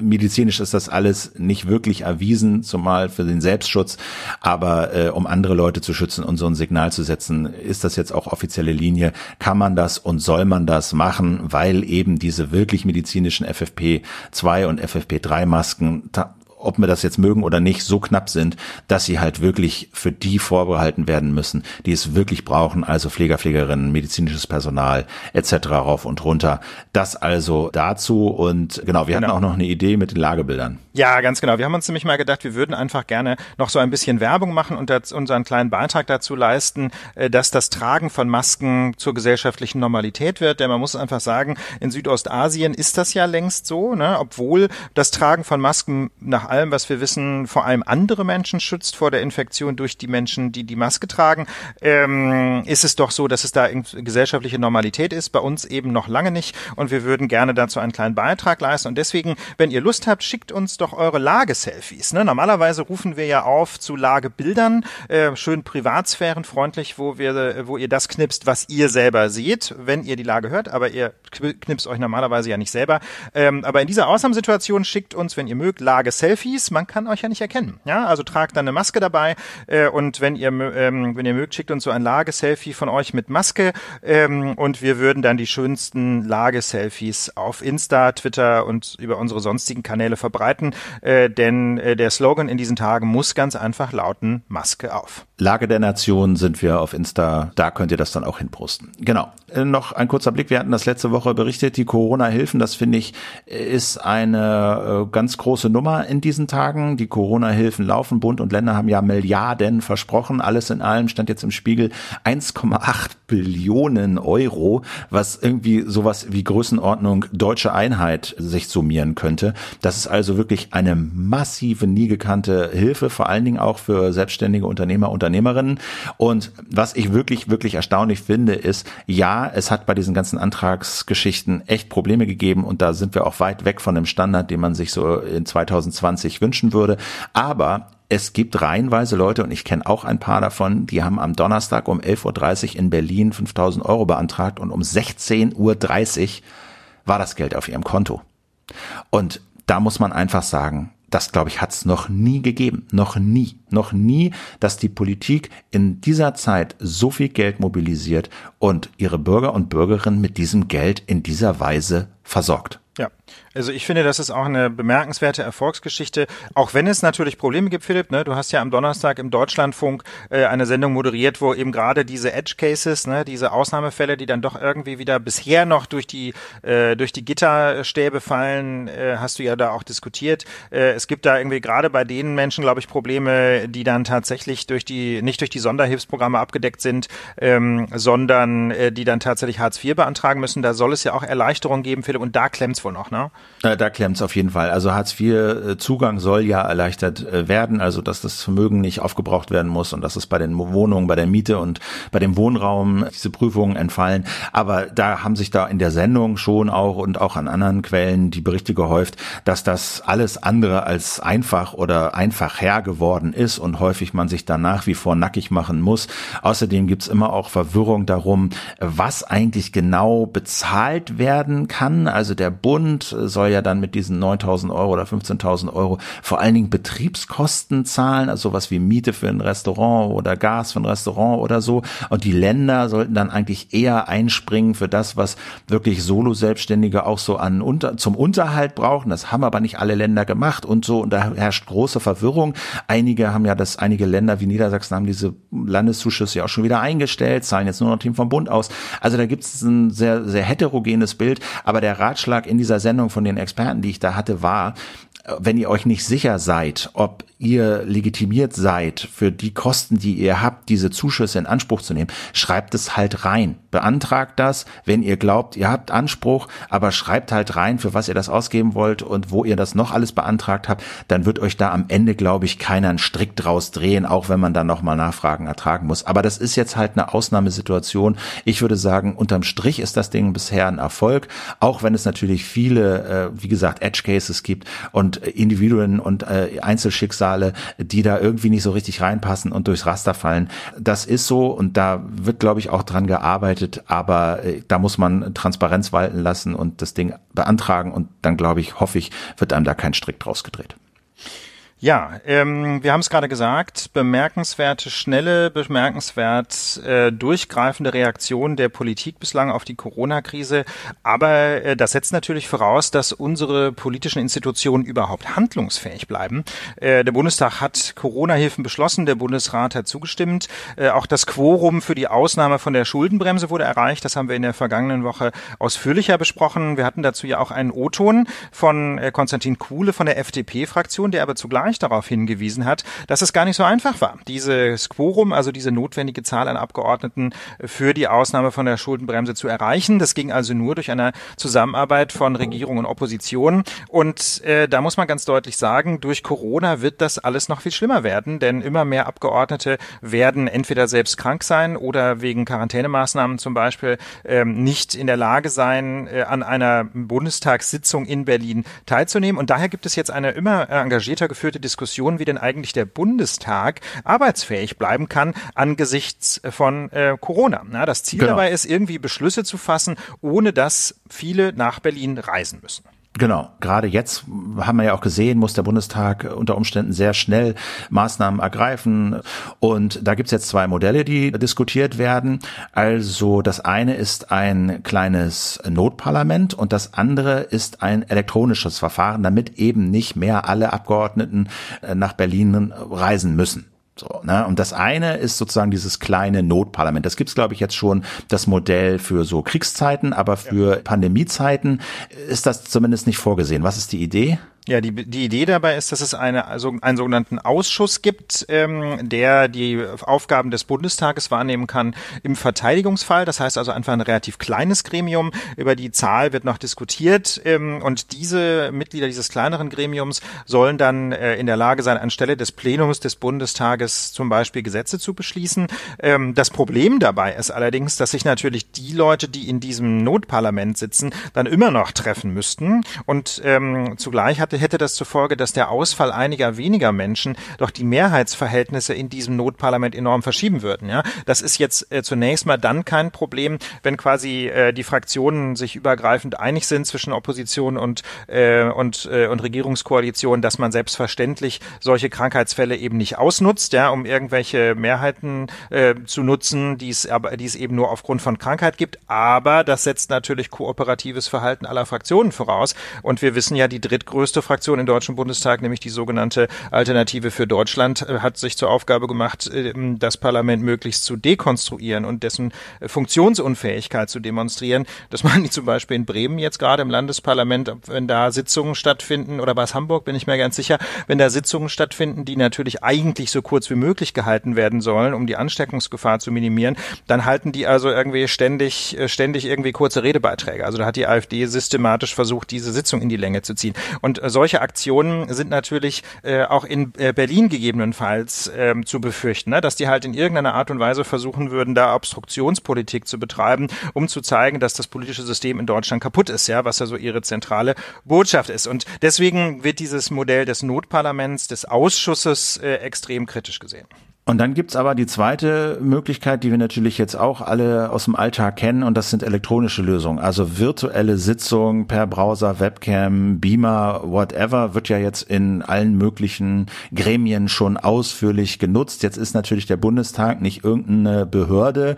medizinisch ist das alles nicht wirklich erwiesen, zumal für den Selbstschutz. Aber äh, um andere Leute zu schützen und so ein Signal zu setzen, ist das jetzt auch offizielle Linie? Kann man das und soll man das machen, weil eben diese wirklich medizinischen FFP2 und FFP3 Masken ob wir das jetzt mögen oder nicht, so knapp sind, dass sie halt wirklich für die vorbehalten werden müssen, die es wirklich brauchen, also Pfleger, Pflegerinnen, medizinisches Personal etc. rauf und runter. Das also dazu und genau, wir genau. hatten auch noch eine Idee mit den Lagebildern. Ja, ganz genau. Wir haben uns nämlich mal gedacht, wir würden einfach gerne noch so ein bisschen Werbung machen und unseren kleinen Beitrag dazu leisten, äh, dass das Tragen von Masken zur gesellschaftlichen Normalität wird. Denn man muss einfach sagen, in Südostasien ist das ja längst so, ne? obwohl das Tragen von Masken nach allem, was wir wissen, vor allem andere Menschen schützt vor der Infektion durch die Menschen, die die Maske tragen, ähm, ist es doch so, dass es da gesellschaftliche Normalität ist. Bei uns eben noch lange nicht. Und wir würden gerne dazu einen kleinen Beitrag leisten. Und deswegen, wenn ihr Lust habt, schickt uns doch eure Lageselfies. Ne? Normalerweise rufen wir ja auf zu Lagebildern, äh, schön privatsphärenfreundlich, wo wir, wo ihr das knipst, was ihr selber seht, wenn ihr die Lage hört. Aber ihr knipst euch normalerweise ja nicht selber. Ähm, aber in dieser Ausnahmesituation schickt uns, wenn ihr mögt, Lage-Selfies. Man kann euch ja nicht erkennen. Ja, also tragt dann eine Maske dabei äh, und wenn ihr ähm, wenn ihr mögt, schickt uns so ein Lage-Selfie von euch mit Maske ähm, und wir würden dann die schönsten Lage-Selfies auf Insta, Twitter und über unsere sonstigen Kanäle verbreiten, äh, denn äh, der Slogan in diesen Tagen muss ganz einfach lauten: Maske auf. Lage der Nation sind wir auf Insta, da könnt ihr das dann auch hinposten. Genau. Äh, noch ein kurzer Blick, wir hatten das letzte Woche berichtet, die Corona-Hilfen, das finde ich, ist eine äh, ganz große Nummer in diesen Tagen. Die Corona-Hilfen laufen, Bund und Länder haben ja Milliarden versprochen, alles in allem stand jetzt im Spiegel 1,8 Billionen Euro, was irgendwie sowas wie Größenordnung deutsche Einheit sich summieren könnte. Das ist also wirklich eine massive, nie gekannte Hilfe, vor allen Dingen auch für selbstständige Unternehmer, Unternehmerinnen. Und was ich wirklich, wirklich erstaunlich finde, ist, ja, es hat bei diesen ganzen Antragsgeschichten echt Probleme gegeben und da sind wir auch weit weg von dem Standard, den man sich so in 2020 wünschen würde. Aber es gibt reihenweise Leute, und ich kenne auch ein paar davon, die haben am Donnerstag um 11.30 Uhr in Berlin 5000 Euro beantragt und um 16.30 Uhr war das Geld auf ihrem Konto. Und da muss man einfach sagen, das, glaube ich, hat es noch nie gegeben. Noch nie. Noch nie, dass die Politik in dieser Zeit so viel Geld mobilisiert und ihre Bürger und Bürgerinnen mit diesem Geld in dieser Weise versorgt. Ja, also ich finde, das ist auch eine bemerkenswerte Erfolgsgeschichte, auch wenn es natürlich Probleme gibt, Philipp. Ne? Du hast ja am Donnerstag im Deutschlandfunk äh, eine Sendung moderiert, wo eben gerade diese Edge Cases, ne, diese Ausnahmefälle, die dann doch irgendwie wieder bisher noch durch die äh, durch die Gitterstäbe fallen, äh, hast du ja da auch diskutiert. Äh, es gibt da irgendwie gerade bei den Menschen, glaube ich, Probleme, die dann tatsächlich durch die nicht durch die Sonderhilfsprogramme abgedeckt sind, ähm, sondern äh, die dann tatsächlich Hartz IV beantragen müssen. Da soll es ja auch Erleichterungen geben, Philipp, und da klemmt's wohl noch, ne? Äh, da klemmt's auf jeden Fall. Also Hartz IV-Zugang äh, soll ja erleichtert äh, werden, also dass das Vermögen nicht aufgebraucht werden muss und dass es bei den Wohnungen, bei der Miete und bei dem Wohnraum diese Prüfungen entfallen. Aber da haben sich da in der Sendung schon auch und auch an anderen Quellen die Berichte gehäuft, dass das alles andere als einfach oder einfach her geworden ist und häufig man sich da nach wie vor nackig machen muss. Außerdem gibt's immer auch Verwirrung darum, was eigentlich genau bezahlt werden kann. Also der Bund soll ja dann mit diesen 9.000 Euro oder 15.000 Euro vor allen Dingen Betriebskosten zahlen, also sowas wie Miete für ein Restaurant oder Gas für ein Restaurant oder so. Und die Länder sollten dann eigentlich eher einspringen für das, was wirklich Solo-Selbstständige auch so an unter, zum Unterhalt brauchen. Das haben aber nicht alle Länder gemacht und so. Und da herrscht große Verwirrung. Einige haben ja das, einige Länder wie Niedersachsen haben diese Landeszuschüsse ja auch schon wieder eingestellt, zahlen jetzt nur noch Team vom Bund aus. Also da gibt es ein sehr, sehr heterogenes Bild. Aber der Ratschlag in dieser Sendung von den Experten, die ich da hatte, war, wenn ihr euch nicht sicher seid, ob ihr legitimiert seid, für die Kosten, die ihr habt, diese Zuschüsse in Anspruch zu nehmen, schreibt es halt rein. Beantragt das, wenn ihr glaubt, ihr habt Anspruch, aber schreibt halt rein, für was ihr das ausgeben wollt und wo ihr das noch alles beantragt habt, dann wird euch da am Ende, glaube ich, keiner einen Strick draus drehen, auch wenn man dann nochmal Nachfragen ertragen muss. Aber das ist jetzt halt eine Ausnahmesituation. Ich würde sagen, unterm Strich ist das Ding bisher ein Erfolg, auch wenn es natürlich viele, äh, wie gesagt, Edge Cases gibt und Individuen und äh, Einzelschicksale Schicksale, die da irgendwie nicht so richtig reinpassen und durchs Raster fallen. Das ist so und da wird, glaube ich, auch dran gearbeitet, aber äh, da muss man Transparenz walten lassen und das Ding beantragen und dann, glaube ich, hoffe ich, wird einem da kein Strick draus gedreht. Ja, ähm, wir haben es gerade gesagt, bemerkenswerte, schnelle, bemerkenswert äh, durchgreifende Reaktion der Politik bislang auf die Corona-Krise. Aber äh, das setzt natürlich voraus, dass unsere politischen Institutionen überhaupt handlungsfähig bleiben. Äh, der Bundestag hat Corona-Hilfen beschlossen, der Bundesrat hat zugestimmt. Äh, auch das Quorum für die Ausnahme von der Schuldenbremse wurde erreicht. Das haben wir in der vergangenen Woche ausführlicher besprochen. Wir hatten dazu ja auch einen O-Ton von äh, Konstantin Kuhle von der FDP-Fraktion, der aber zugleich Streich darauf hingewiesen hat, dass es gar nicht so einfach war, dieses Quorum, also diese notwendige Zahl an Abgeordneten für die Ausnahme von der Schuldenbremse zu erreichen. Das ging also nur durch eine Zusammenarbeit von Regierung und Opposition. Und äh, da muss man ganz deutlich sagen, durch Corona wird das alles noch viel schlimmer werden, denn immer mehr Abgeordnete werden entweder selbst krank sein oder wegen Quarantänemaßnahmen zum Beispiel ähm, nicht in der Lage sein, äh, an einer Bundestagssitzung in Berlin teilzunehmen. Und daher gibt es jetzt eine immer engagierter geführte Diskussion, wie denn eigentlich der Bundestag arbeitsfähig bleiben kann angesichts von äh, Corona. Na, das Ziel genau. dabei ist, irgendwie Beschlüsse zu fassen, ohne dass viele nach Berlin reisen müssen. Genau, gerade jetzt haben wir ja auch gesehen, muss der Bundestag unter Umständen sehr schnell Maßnahmen ergreifen. Und da gibt's jetzt zwei Modelle, die diskutiert werden. Also das eine ist ein kleines Notparlament und das andere ist ein elektronisches Verfahren, damit eben nicht mehr alle Abgeordneten äh, nach Berlin reisen müssen. So, ne? Und das eine ist sozusagen dieses kleine Notparlament. Das gibt's glaube ich, jetzt schon das Modell für so Kriegszeiten, aber für ja. Pandemiezeiten ist das zumindest nicht vorgesehen. Was ist die Idee? Ja, die, die Idee dabei ist, dass es eine, also einen sogenannten Ausschuss gibt, ähm, der die Aufgaben des Bundestages wahrnehmen kann im Verteidigungsfall. Das heißt also einfach ein relativ kleines Gremium. Über die Zahl wird noch diskutiert. Ähm, und diese Mitglieder dieses kleineren Gremiums sollen dann äh, in der Lage sein, anstelle des Plenums des Bundestages zum Beispiel Gesetze zu beschließen. Ähm, das Problem dabei ist allerdings, dass sich natürlich die Leute, die in diesem Notparlament sitzen, dann immer noch treffen müssten. Und ähm, zugleich hat hatte, hätte das zur Folge, dass der Ausfall einiger weniger Menschen doch die Mehrheitsverhältnisse in diesem Notparlament enorm verschieben würden. Ja, das ist jetzt äh, zunächst mal dann kein Problem, wenn quasi äh, die Fraktionen sich übergreifend einig sind zwischen Opposition und äh, und äh, und Regierungskoalition, dass man selbstverständlich solche Krankheitsfälle eben nicht ausnutzt, ja, um irgendwelche Mehrheiten äh, zu nutzen, die es aber die es eben nur aufgrund von Krankheit gibt. Aber das setzt natürlich kooperatives Verhalten aller Fraktionen voraus. Und wir wissen ja, die drittgrößte größte Fraktion im Deutschen Bundestag, nämlich die sogenannte Alternative für Deutschland, äh, hat sich zur Aufgabe gemacht, äh, das Parlament möglichst zu dekonstruieren und dessen äh, Funktionsunfähigkeit zu demonstrieren. Das machen die zum Beispiel in Bremen jetzt gerade im Landesparlament, wenn da Sitzungen stattfinden, oder war es Hamburg, bin ich mir ganz sicher, wenn da Sitzungen stattfinden, die natürlich eigentlich so kurz wie möglich gehalten werden sollen, um die Ansteckungsgefahr zu minimieren, dann halten die also irgendwie ständig, ständig irgendwie kurze Redebeiträge. Also da hat die AfD systematisch versucht, diese Sitzung in die Länge zu ziehen. Und solche Aktionen sind natürlich äh, auch in äh, Berlin gegebenenfalls ähm, zu befürchten, ne? dass die halt in irgendeiner Art und Weise versuchen würden, da Obstruktionspolitik zu betreiben, um zu zeigen, dass das politische System in Deutschland kaputt ist, ja, was ja so ihre zentrale Botschaft ist. Und deswegen wird dieses Modell des Notparlaments, des Ausschusses äh, extrem kritisch gesehen. Und dann gibt's aber die zweite Möglichkeit, die wir natürlich jetzt auch alle aus dem Alltag kennen, und das sind elektronische Lösungen. Also virtuelle Sitzungen per Browser, Webcam, Beamer, whatever, wird ja jetzt in allen möglichen Gremien schon ausführlich genutzt. Jetzt ist natürlich der Bundestag nicht irgendeine Behörde,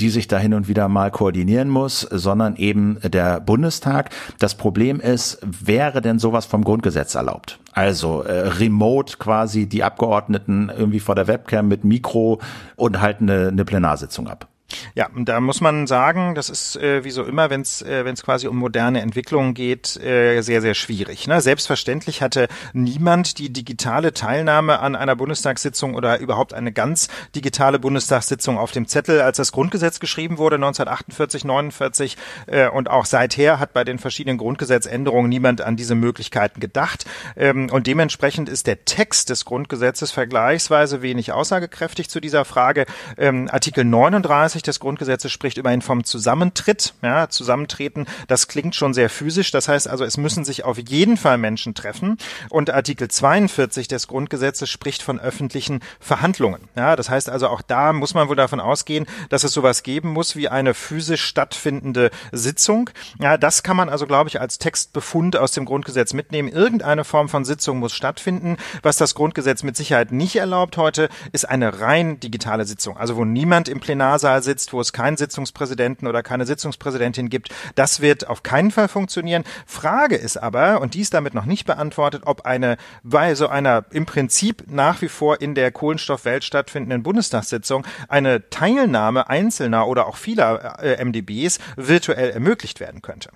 die sich da hin und wieder mal koordinieren muss, sondern eben der Bundestag. Das Problem ist, wäre denn sowas vom Grundgesetz erlaubt? Also äh, remote quasi die Abgeordneten irgendwie vor der Webcam mit Mikro und halten eine, eine Plenarsitzung ab. Ja, und da muss man sagen, das ist äh, wie so immer, wenn es äh, wenn's quasi um moderne Entwicklungen geht, äh, sehr, sehr schwierig. Ne? Selbstverständlich hatte niemand die digitale Teilnahme an einer Bundestagssitzung oder überhaupt eine ganz digitale Bundestagssitzung auf dem Zettel, als das Grundgesetz geschrieben wurde, 1948, 49 äh, und auch seither hat bei den verschiedenen Grundgesetzänderungen niemand an diese Möglichkeiten gedacht. Ähm, und dementsprechend ist der Text des Grundgesetzes vergleichsweise wenig aussagekräftig zu dieser Frage. Ähm, Artikel 39 20 des Grundgesetzes spricht immerhin vom Zusammentritt, ja, Zusammentreten. Das klingt schon sehr physisch. Das heißt also, es müssen sich auf jeden Fall Menschen treffen. Und Artikel 42 des Grundgesetzes spricht von öffentlichen Verhandlungen. Ja, das heißt also, auch da muss man wohl davon ausgehen, dass es sowas geben muss wie eine physisch stattfindende Sitzung. Ja, das kann man also, glaube ich, als Textbefund aus dem Grundgesetz mitnehmen. Irgendeine Form von Sitzung muss stattfinden. Was das Grundgesetz mit Sicherheit nicht erlaubt heute, ist eine rein digitale Sitzung. Also wo niemand im Plenarsaal sitzt, wo es keinen Sitzungspräsidenten oder keine Sitzungspräsidentin gibt. Das wird auf keinen Fall funktionieren. Frage ist aber, und die ist damit noch nicht beantwortet, ob eine bei so einer im Prinzip nach wie vor in der Kohlenstoffwelt stattfindenden Bundestagssitzung eine Teilnahme einzelner oder auch vieler äh, MDBs virtuell ermöglicht werden könnte.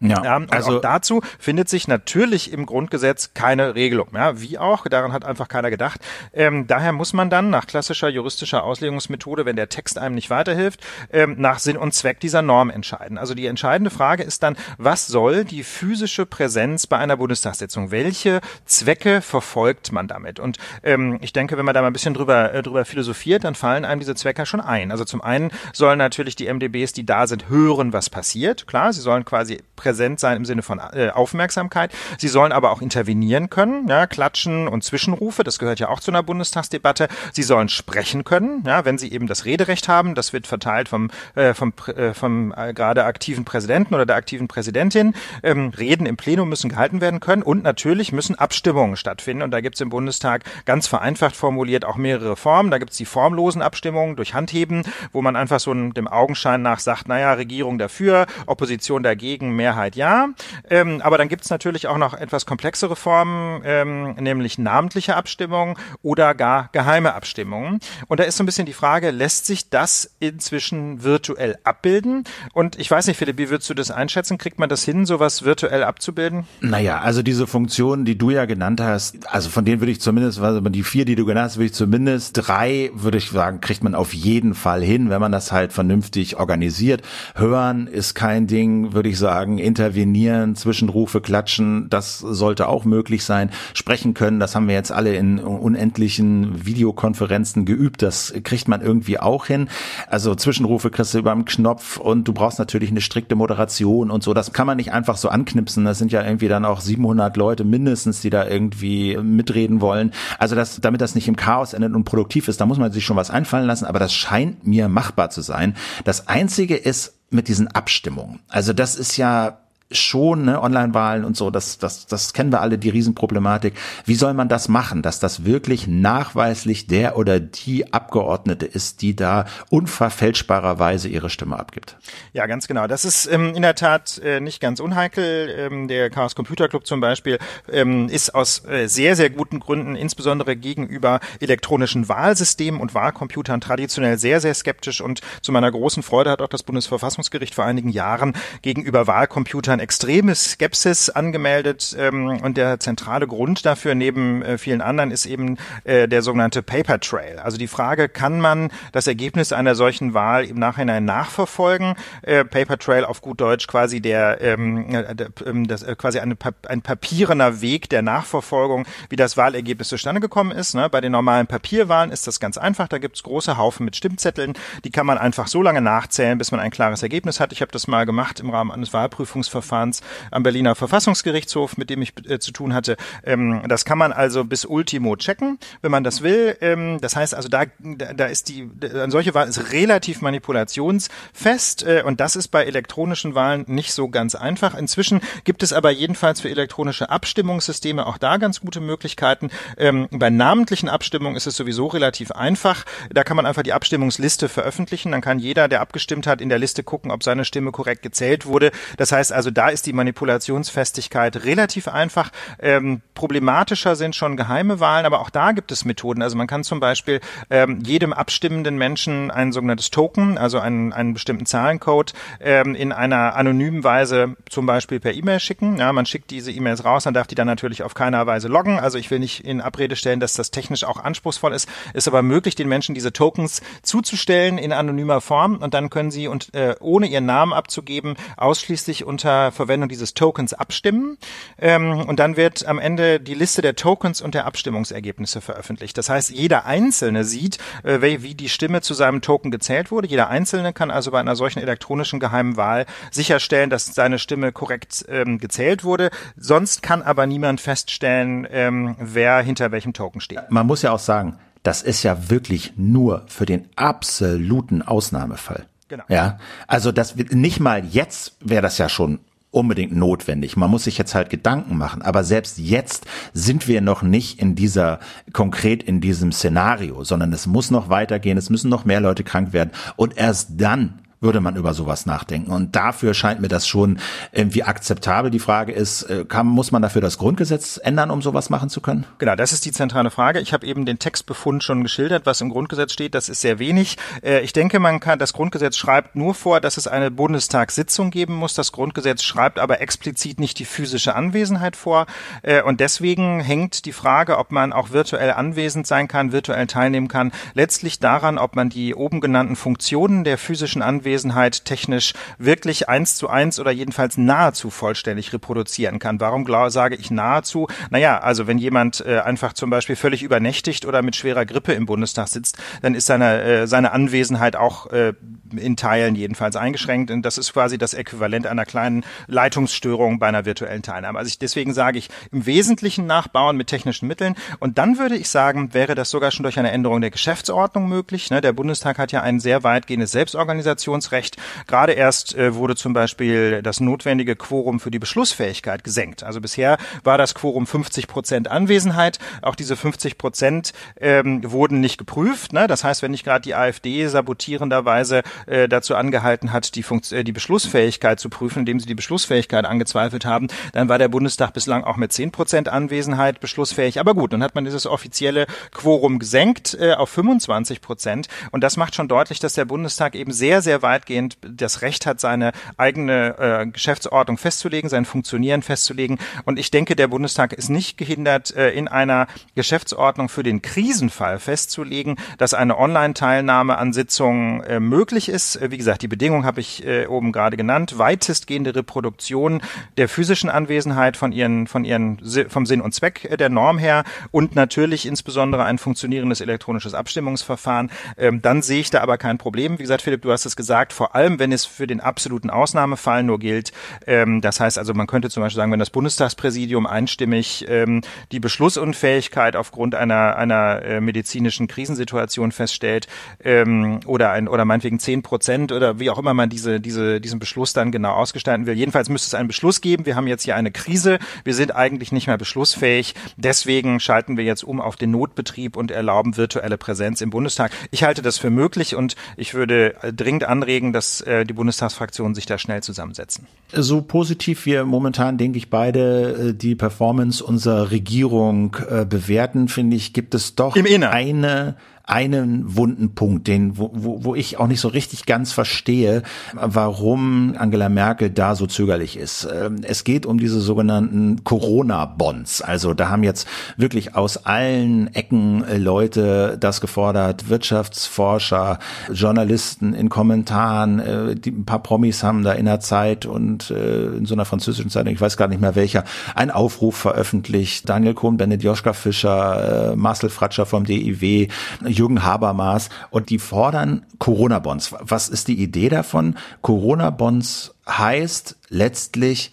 Ja, ja also dazu findet sich natürlich im Grundgesetz keine Regelung. Ja, wie auch, daran hat einfach keiner gedacht. Ähm, daher muss man dann nach klassischer juristischer Auslegungsmethode, wenn der Text einem nicht weiterhilft, ähm, nach Sinn und Zweck dieser Norm entscheiden. Also die entscheidende Frage ist dann, was soll die physische Präsenz bei einer Bundestagssitzung? Welche Zwecke verfolgt man damit? Und ähm, ich denke, wenn man da mal ein bisschen drüber, äh, drüber philosophiert, dann fallen einem diese Zwecke schon ein. Also zum einen sollen natürlich die MDBs, die da sind, hören, was passiert. Klar, sie sollen quasi präsent sein im Sinne von äh, Aufmerksamkeit. Sie sollen aber auch intervenieren können, ja, klatschen und Zwischenrufe, das gehört ja auch zu einer Bundestagsdebatte. Sie sollen sprechen können, ja, wenn sie eben das Rederecht haben. Das wird verteilt vom, äh, vom, äh, vom äh, gerade aktiven Präsidenten oder der aktiven Präsidentin. Ähm, Reden im Plenum müssen gehalten werden können und natürlich müssen Abstimmungen stattfinden. Und da gibt es im Bundestag ganz vereinfacht formuliert auch mehrere Formen. Da gibt es die formlosen Abstimmungen durch Handheben, wo man einfach so dem Augenschein nach sagt, naja, Regierung dafür, Opposition dagegen, Mehrheit Mehrheit ja. Ähm, aber dann gibt es natürlich auch noch etwas komplexere Formen, ähm, nämlich namentliche Abstimmungen oder gar geheime Abstimmungen. Und da ist so ein bisschen die Frage, lässt sich das inzwischen virtuell abbilden? Und ich weiß nicht, Philipp, wie würdest du das einschätzen? Kriegt man das hin, sowas virtuell abzubilden? Naja, also diese Funktionen, die du ja genannt hast, also von denen würde ich zumindest, also die vier, die du genannt hast, würde ich zumindest drei, würde ich sagen, kriegt man auf jeden Fall hin, wenn man das halt vernünftig organisiert. Hören ist kein Ding, würde ich sagen intervenieren, Zwischenrufe klatschen, das sollte auch möglich sein. Sprechen können, das haben wir jetzt alle in unendlichen Videokonferenzen geübt, das kriegt man irgendwie auch hin. Also Zwischenrufe kriegst du über einen Knopf und du brauchst natürlich eine strikte Moderation und so. Das kann man nicht einfach so anknipsen. Das sind ja irgendwie dann auch 700 Leute mindestens, die da irgendwie mitreden wollen. Also das, damit das nicht im Chaos endet und produktiv ist, da muss man sich schon was einfallen lassen, aber das scheint mir machbar zu sein. Das einzige ist, mit diesen Abstimmungen. Also das ist ja schon, ne, Online-Wahlen und so, das, das, das kennen wir alle, die Riesenproblematik. Wie soll man das machen, dass das wirklich nachweislich der oder die Abgeordnete ist, die da unverfälschbarerweise ihre Stimme abgibt? Ja, ganz genau. Das ist ähm, in der Tat äh, nicht ganz unheikel. Ähm, der Chaos Computer Club zum Beispiel ähm, ist aus äh, sehr, sehr guten Gründen, insbesondere gegenüber elektronischen Wahlsystemen und Wahlcomputern traditionell sehr, sehr skeptisch und zu meiner großen Freude hat auch das Bundesverfassungsgericht vor einigen Jahren gegenüber Wahlcomputern eine extreme Skepsis angemeldet ähm, und der zentrale Grund dafür neben äh, vielen anderen ist eben äh, der sogenannte Paper Trail. Also die Frage, kann man das Ergebnis einer solchen Wahl im Nachhinein nachverfolgen? Äh, Paper Trail auf gut Deutsch quasi der, ähm, äh, ähm das, äh, quasi eine, ein papierener Weg der Nachverfolgung, wie das Wahlergebnis zustande gekommen ist. Ne? Bei den normalen Papierwahlen ist das ganz einfach. Da gibt's große Haufen mit Stimmzetteln. Die kann man einfach so lange nachzählen, bis man ein klares Ergebnis hat. Ich habe das mal gemacht im Rahmen eines Wahlprüfungsverfahrens Verfahrens am Berliner Verfassungsgerichtshof, mit dem ich äh, zu tun hatte. Ähm, das kann man also bis Ultimo checken, wenn man das will. Ähm, das heißt also, da, da ist die, an solche Wahlen ist relativ manipulationsfest äh, und das ist bei elektronischen Wahlen nicht so ganz einfach. Inzwischen gibt es aber jedenfalls für elektronische Abstimmungssysteme auch da ganz gute Möglichkeiten. Ähm, bei namentlichen Abstimmungen ist es sowieso relativ einfach. Da kann man einfach die Abstimmungsliste veröffentlichen. Dann kann jeder, der abgestimmt hat, in der Liste gucken, ob seine Stimme korrekt gezählt wurde. Das heißt also, da ist die Manipulationsfestigkeit relativ einfach. Ähm, problematischer sind schon geheime Wahlen, aber auch da gibt es Methoden. Also man kann zum Beispiel ähm, jedem abstimmenden Menschen ein sogenanntes Token, also einen, einen bestimmten Zahlencode, ähm, in einer anonymen Weise zum Beispiel per E-Mail schicken. Ja, man schickt diese E-Mails raus, dann darf die dann natürlich auf keiner Weise loggen. Also ich will nicht in Abrede stellen, dass das technisch auch anspruchsvoll ist. Ist aber möglich, den Menschen diese Tokens zuzustellen in anonymer Form und dann können sie und äh, ohne ihren Namen abzugeben ausschließlich unter Verwendung dieses Tokens abstimmen. Ähm, und dann wird am Ende die Liste der Tokens und der Abstimmungsergebnisse veröffentlicht. Das heißt, jeder Einzelne sieht, äh, wie, wie die Stimme zu seinem Token gezählt wurde. Jeder Einzelne kann also bei einer solchen elektronischen geheimen Wahl sicherstellen, dass seine Stimme korrekt ähm, gezählt wurde. Sonst kann aber niemand feststellen, ähm, wer hinter welchem Token steht. Man muss ja auch sagen, das ist ja wirklich nur für den absoluten Ausnahmefall. Genau. Ja, also das nicht mal jetzt wäre das ja schon unbedingt notwendig. Man muss sich jetzt halt Gedanken machen. Aber selbst jetzt sind wir noch nicht in dieser, konkret in diesem Szenario, sondern es muss noch weitergehen. Es müssen noch mehr Leute krank werden. Und erst dann würde man über sowas nachdenken. Und dafür scheint mir das schon irgendwie akzeptabel. Die Frage ist, äh, kann, muss man dafür das Grundgesetz ändern, um sowas machen zu können? Genau, das ist die zentrale Frage. Ich habe eben den Textbefund schon geschildert, was im Grundgesetz steht. Das ist sehr wenig. Äh, ich denke, man kann, das Grundgesetz schreibt nur vor, dass es eine Bundestagssitzung geben muss. Das Grundgesetz schreibt aber explizit nicht die physische Anwesenheit vor. Äh, und deswegen hängt die Frage, ob man auch virtuell anwesend sein kann, virtuell teilnehmen kann, letztlich daran, ob man die oben genannten Funktionen der physischen Anwesenheit Anwesenheit technisch wirklich eins zu eins oder jedenfalls nahezu vollständig reproduzieren kann. Warum sage ich nahezu? Naja, also wenn jemand äh, einfach zum Beispiel völlig übernächtigt oder mit schwerer Grippe im Bundestag sitzt, dann ist seine, äh, seine Anwesenheit auch äh, in Teilen jedenfalls eingeschränkt. Und das ist quasi das Äquivalent einer kleinen Leitungsstörung bei einer virtuellen Teilnahme. Also ich, deswegen sage ich im Wesentlichen nachbauen mit technischen Mitteln. Und dann würde ich sagen, wäre das sogar schon durch eine Änderung der Geschäftsordnung möglich. Ne? Der Bundestag hat ja ein sehr weitgehendes Selbstorganisations Diskussionsrecht. Gerade erst äh, wurde zum Beispiel das notwendige Quorum für die Beschlussfähigkeit gesenkt. Also bisher war das Quorum 50 Prozent Anwesenheit. Auch diese 50 Prozent ähm, wurden nicht geprüft. Ne? Das heißt, wenn nicht gerade die AfD sabotierenderweise äh, dazu angehalten hat, die, Funkt äh, die Beschlussfähigkeit zu prüfen, indem sie die Beschlussfähigkeit angezweifelt haben, dann war der Bundestag bislang auch mit 10 Prozent Anwesenheit beschlussfähig. Aber gut, dann hat man dieses offizielle Quorum gesenkt äh, auf 25 Prozent. Und das macht schon deutlich, dass der Bundestag eben sehr, sehr weitgehend das Recht hat, seine eigene äh, Geschäftsordnung festzulegen, sein Funktionieren festzulegen. Und ich denke, der Bundestag ist nicht gehindert, äh, in einer Geschäftsordnung für den Krisenfall festzulegen, dass eine Online-Teilnahme an Sitzungen äh, möglich ist. Äh, wie gesagt, die Bedingung habe ich äh, oben gerade genannt. Weitestgehende Reproduktion der physischen Anwesenheit von ihren, von ihren, vom Sinn und Zweck äh, der Norm her und natürlich insbesondere ein funktionierendes elektronisches Abstimmungsverfahren. Ähm, dann sehe ich da aber kein Problem. Wie gesagt, Philipp, du hast es gesagt, gesagt, vor allem wenn es für den absoluten Ausnahmefall nur gilt. Ähm, das heißt also, man könnte zum Beispiel sagen, wenn das Bundestagspräsidium einstimmig ähm, die Beschlussunfähigkeit aufgrund einer, einer äh, medizinischen Krisensituation feststellt ähm, oder ein oder meinetwegen zehn Prozent oder wie auch immer man diese, diese, diesen Beschluss dann genau ausgestalten will. Jedenfalls müsste es einen Beschluss geben. Wir haben jetzt hier eine Krise. Wir sind eigentlich nicht mehr beschlussfähig. Deswegen schalten wir jetzt um auf den Notbetrieb und erlauben virtuelle Präsenz im Bundestag. Ich halte das für möglich und ich würde dringend anregen, anregen, dass äh, die Bundestagsfraktionen sich da schnell zusammensetzen. So positiv wir momentan, denke ich, beide äh, die Performance unserer Regierung äh, bewerten, finde ich, gibt es doch eine einen wunden Punkt, den, wo, wo, wo ich auch nicht so richtig ganz verstehe, warum Angela Merkel da so zögerlich ist. Ähm, es geht um diese sogenannten Corona-Bonds. Also da haben jetzt wirklich aus allen Ecken äh, Leute das gefordert, Wirtschaftsforscher, Journalisten in Kommentaren, äh, die, ein paar Promis haben da in der Zeit und äh, in so einer französischen Zeitung, ich weiß gar nicht mehr welcher, einen Aufruf veröffentlicht. Daniel Kohn, Bennett Joschka Fischer, Marcel Fratscher vom DIW, Jürgen Habermas und die fordern Corona-Bonds. Was ist die Idee davon? Corona-Bonds heißt letztlich,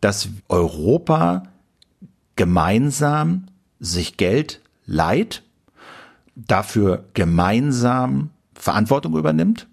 dass Europa gemeinsam sich Geld leiht, dafür gemeinsam Verantwortung übernimmt,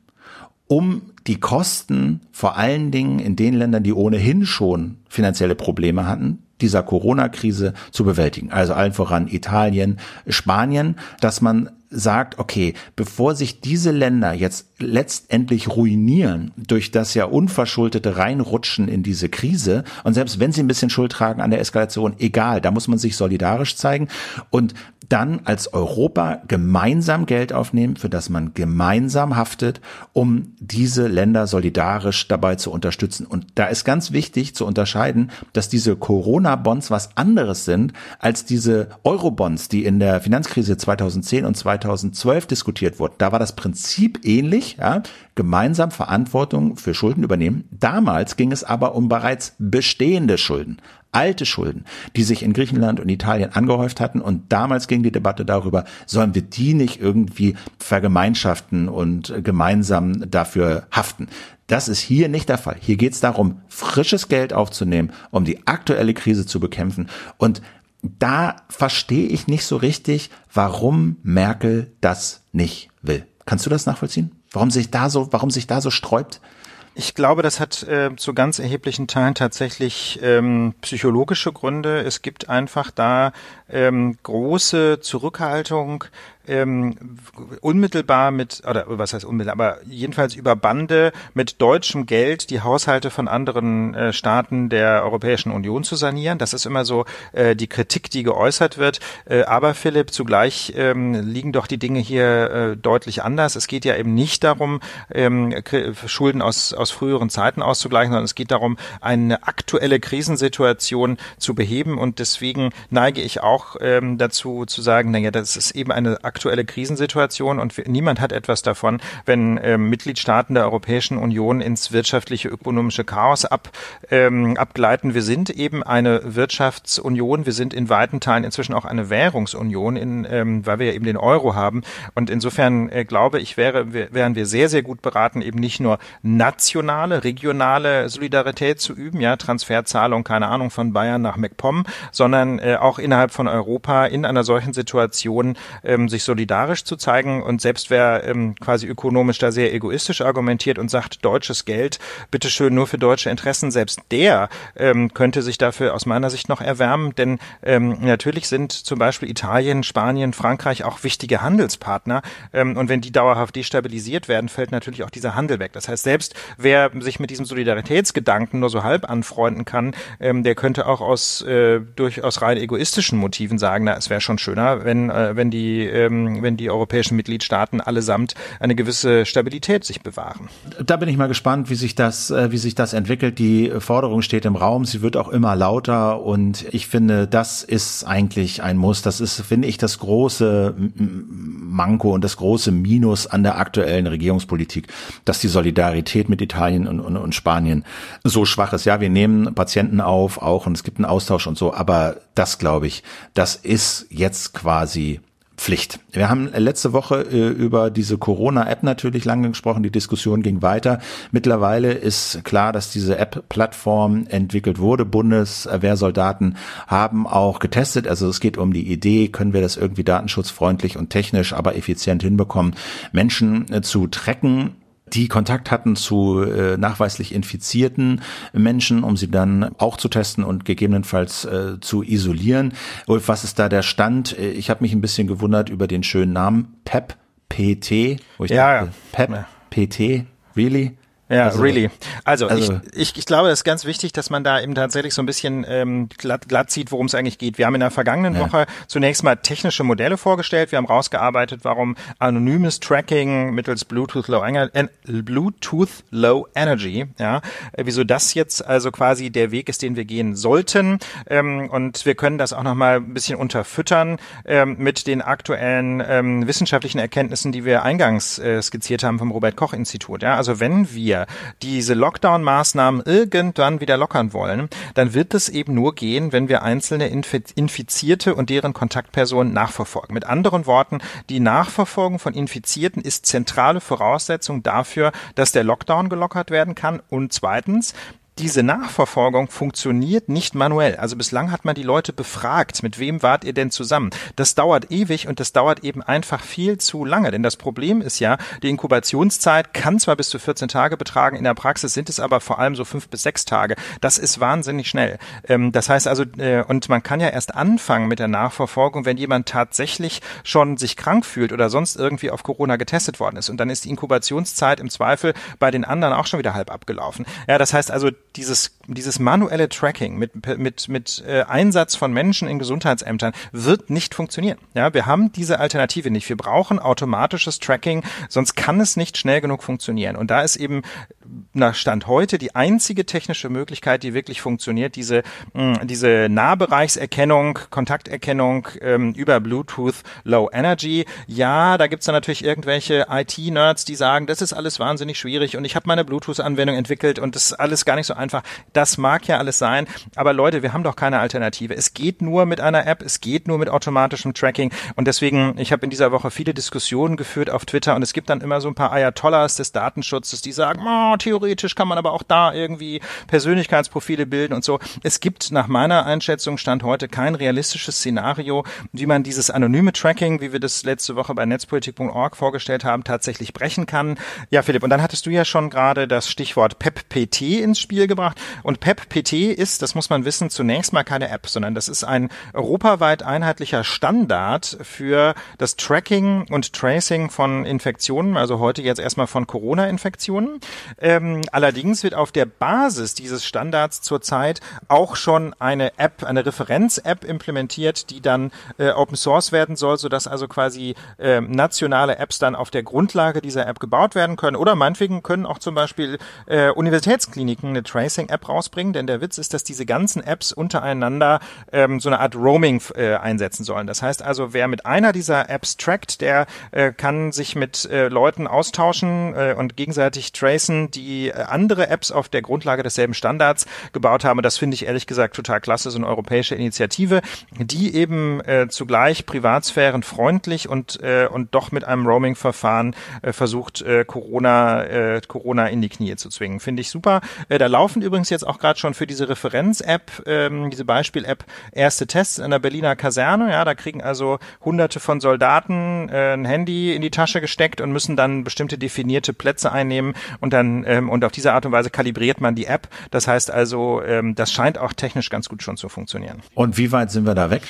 um die Kosten vor allen Dingen in den Ländern, die ohnehin schon finanzielle Probleme hatten, dieser Corona-Krise zu bewältigen. Also allen voran Italien, Spanien, dass man sagt, okay, bevor sich diese Länder jetzt letztendlich ruinieren durch das ja unverschuldete Reinrutschen in diese Krise und selbst wenn sie ein bisschen Schuld tragen an der Eskalation, egal, da muss man sich solidarisch zeigen. Und dann als Europa gemeinsam Geld aufnehmen, für das man gemeinsam haftet, um diese Länder solidarisch dabei zu unterstützen. Und da ist ganz wichtig zu unterscheiden, dass diese Corona-Bonds was anderes sind als diese Euro-Bonds, die in der Finanzkrise 2010 und 2012 diskutiert wurden. Da war das Prinzip ähnlich, ja, gemeinsam Verantwortung für Schulden übernehmen. Damals ging es aber um bereits bestehende Schulden alte Schulden, die sich in Griechenland und Italien angehäuft hatten. Und damals ging die Debatte darüber, sollen wir die nicht irgendwie vergemeinschaften und gemeinsam dafür haften. Das ist hier nicht der Fall. Hier geht es darum, frisches Geld aufzunehmen, um die aktuelle Krise zu bekämpfen. Und da verstehe ich nicht so richtig, warum Merkel das nicht will. Kannst du das nachvollziehen? Warum sich da so, warum sich da so sträubt? Ich glaube, das hat äh, zu ganz erheblichen Teilen tatsächlich ähm, psychologische Gründe. Es gibt einfach da ähm, große Zurückhaltung ähm, unmittelbar mit, oder was heißt unmittelbar, aber jedenfalls über Bande mit deutschem Geld die Haushalte von anderen äh, Staaten der Europäischen Union zu sanieren. Das ist immer so äh, die Kritik, die geäußert wird. Äh, aber Philipp, zugleich ähm, liegen doch die Dinge hier äh, deutlich anders. Es geht ja eben nicht darum, ähm, Schulden aus, aus früheren Zeiten auszugleichen, sondern es geht darum, eine aktuelle Krisensituation zu beheben. Und deswegen neige ich auch ähm, dazu zu sagen, naja, das ist eben eine aktuelle Krisensituation und niemand hat etwas davon, wenn ähm, Mitgliedstaaten der Europäischen Union ins wirtschaftliche, ökonomische Chaos ab, ähm, abgleiten. Wir sind eben eine Wirtschaftsunion, wir sind in weiten Teilen inzwischen auch eine Währungsunion, in, ähm, weil wir ja eben den Euro haben. Und insofern äh, glaube ich, wäre, wären wir sehr, sehr gut beraten, eben nicht nur nationale, regionale Solidarität zu üben, ja, Transferzahlung, keine Ahnung, von Bayern nach MacPom, sondern äh, auch innerhalb von Europa in einer solchen Situation ähm, sich solidarisch zu zeigen. Und selbst wer ähm, quasi ökonomisch da sehr egoistisch argumentiert und sagt, deutsches Geld, bitteschön nur für deutsche Interessen, selbst der ähm, könnte sich dafür aus meiner Sicht noch erwärmen, denn ähm, natürlich sind zum Beispiel Italien, Spanien, Frankreich auch wichtige Handelspartner. Ähm, und wenn die dauerhaft destabilisiert werden, fällt natürlich auch dieser Handel weg. Das heißt, selbst wer sich mit diesem Solidaritätsgedanken nur so halb anfreunden kann, ähm, der könnte auch aus äh, durchaus rein egoistischen Motiven sagen, na, es wäre schon schöner, wenn, äh, wenn die, ähm, wenn die europäischen Mitgliedstaaten allesamt eine gewisse Stabilität sich bewahren. Da bin ich mal gespannt, wie sich das, äh, wie sich das entwickelt. Die Forderung steht im Raum, sie wird auch immer lauter und ich finde, das ist eigentlich ein Muss. Das ist, finde ich, das große Manko und das große Minus an der aktuellen Regierungspolitik, dass die Solidarität mit Italien und, und, und Spanien so schwach ist. Ja, wir nehmen Patienten auf, auch und es gibt einen Austausch und so, aber das glaube ich, das ist jetzt quasi Pflicht. Wir haben letzte Woche äh, über diese Corona-App natürlich lange gesprochen. Die Diskussion ging weiter. Mittlerweile ist klar, dass diese App-Plattform entwickelt wurde. Bundeswehrsoldaten haben auch getestet. Also es geht um die Idee, können wir das irgendwie datenschutzfreundlich und technisch, aber effizient hinbekommen, Menschen äh, zu tracken die Kontakt hatten zu äh, nachweislich infizierten Menschen, um sie dann auch zu testen und gegebenenfalls äh, zu isolieren. Ulf, was ist da der Stand? Äh, ich habe mich ein bisschen gewundert über den schönen Namen PEP, PT, wo ich ja, dachte, PEP, ja. PT, really? Ja, also, really. Also, also ich, ich, ich glaube, es ist ganz wichtig, dass man da eben tatsächlich so ein bisschen ähm, glatt, glatt sieht, worum es eigentlich geht. Wir haben in der vergangenen ja. Woche zunächst mal technische Modelle vorgestellt. Wir haben rausgearbeitet, warum anonymes Tracking mittels Bluetooth Low, äh, Bluetooth Low Energy, ja, äh, wieso das jetzt also quasi der Weg ist, den wir gehen sollten. Ähm, und wir können das auch nochmal ein bisschen unterfüttern ähm, mit den aktuellen ähm, wissenschaftlichen Erkenntnissen, die wir eingangs äh, skizziert haben vom Robert Koch Institut. Ja, also wenn wir diese Lockdown-Maßnahmen irgendwann wieder lockern wollen, dann wird es eben nur gehen, wenn wir einzelne Infizierte und deren Kontaktpersonen nachverfolgen. Mit anderen Worten, die Nachverfolgung von Infizierten ist zentrale Voraussetzung dafür, dass der Lockdown gelockert werden kann. Und zweitens, diese Nachverfolgung funktioniert nicht manuell. Also bislang hat man die Leute befragt, mit wem wart ihr denn zusammen? Das dauert ewig und das dauert eben einfach viel zu lange. Denn das Problem ist ja, die Inkubationszeit kann zwar bis zu 14 Tage betragen, in der Praxis sind es aber vor allem so fünf bis sechs Tage. Das ist wahnsinnig schnell. Ähm, das heißt also, äh, und man kann ja erst anfangen mit der Nachverfolgung, wenn jemand tatsächlich schon sich krank fühlt oder sonst irgendwie auf Corona getestet worden ist. Und dann ist die Inkubationszeit im Zweifel bei den anderen auch schon wieder halb abgelaufen. Ja, das heißt also, dieses, dieses manuelle Tracking mit, mit, mit äh, Einsatz von Menschen in Gesundheitsämtern wird nicht funktionieren. Ja, wir haben diese Alternative nicht. Wir brauchen automatisches Tracking, sonst kann es nicht schnell genug funktionieren. Und da ist eben nach Stand heute die einzige technische Möglichkeit, die wirklich funktioniert, diese, mh, diese Nahbereichserkennung, Kontakterkennung ähm, über Bluetooth Low Energy. Ja, da gibt's dann natürlich irgendwelche IT-Nerds, die sagen, das ist alles wahnsinnig schwierig und ich habe meine Bluetooth-Anwendung entwickelt und das ist alles gar nicht so einfach. Das mag ja alles sein, aber Leute, wir haben doch keine Alternative. Es geht nur mit einer App, es geht nur mit automatischem Tracking und deswegen, ich habe in dieser Woche viele Diskussionen geführt auf Twitter und es gibt dann immer so ein paar Ayatollahs des Datenschutzes, die sagen, oh, theoretisch kann man aber auch da irgendwie Persönlichkeitsprofile bilden und so. Es gibt nach meiner Einschätzung Stand heute kein realistisches Szenario, wie man dieses anonyme Tracking, wie wir das letzte Woche bei netzpolitik.org vorgestellt haben, tatsächlich brechen kann. Ja, Philipp, und dann hattest du ja schon gerade das Stichwort PEP-PT ins Spiel gebracht. Und PEP-PT ist, das muss man wissen, zunächst mal keine App, sondern das ist ein europaweit einheitlicher Standard für das Tracking und Tracing von Infektionen, also heute jetzt erstmal von Corona-Infektionen. Ähm, allerdings wird auf der Basis dieses Standards zurzeit auch schon eine App, eine Referenz-App implementiert, die dann äh, Open Source werden soll, sodass also quasi äh, nationale Apps dann auf der Grundlage dieser App gebaut werden können. Oder meinetwegen können auch zum Beispiel äh, Universitätskliniken eine Tracing-App rausbringen, denn der Witz ist, dass diese ganzen Apps untereinander ähm, so eine Art Roaming äh, einsetzen sollen. Das heißt also, wer mit einer dieser Apps trackt, der äh, kann sich mit äh, Leuten austauschen äh, und gegenseitig tracen, die äh, andere Apps auf der Grundlage desselben Standards gebaut haben. Das finde ich ehrlich gesagt total klasse, so eine europäische Initiative, die eben äh, zugleich privatsphärenfreundlich und, äh, und doch mit einem Roaming-Verfahren äh, versucht, äh, Corona, äh, Corona in die Knie zu zwingen. Finde ich super. Äh, da laufen übrigens jetzt auch gerade schon für diese Referenz-App, ähm, diese Beispiel-App, erste Tests in der Berliner Kaserne. Ja, da kriegen also hunderte von Soldaten äh, ein Handy in die Tasche gesteckt und müssen dann bestimmte definierte Plätze einnehmen und dann ähm, und auf diese Art und Weise kalibriert man die App. Das heißt also, ähm, das scheint auch technisch ganz gut schon zu funktionieren. Und wie weit sind wir da weg?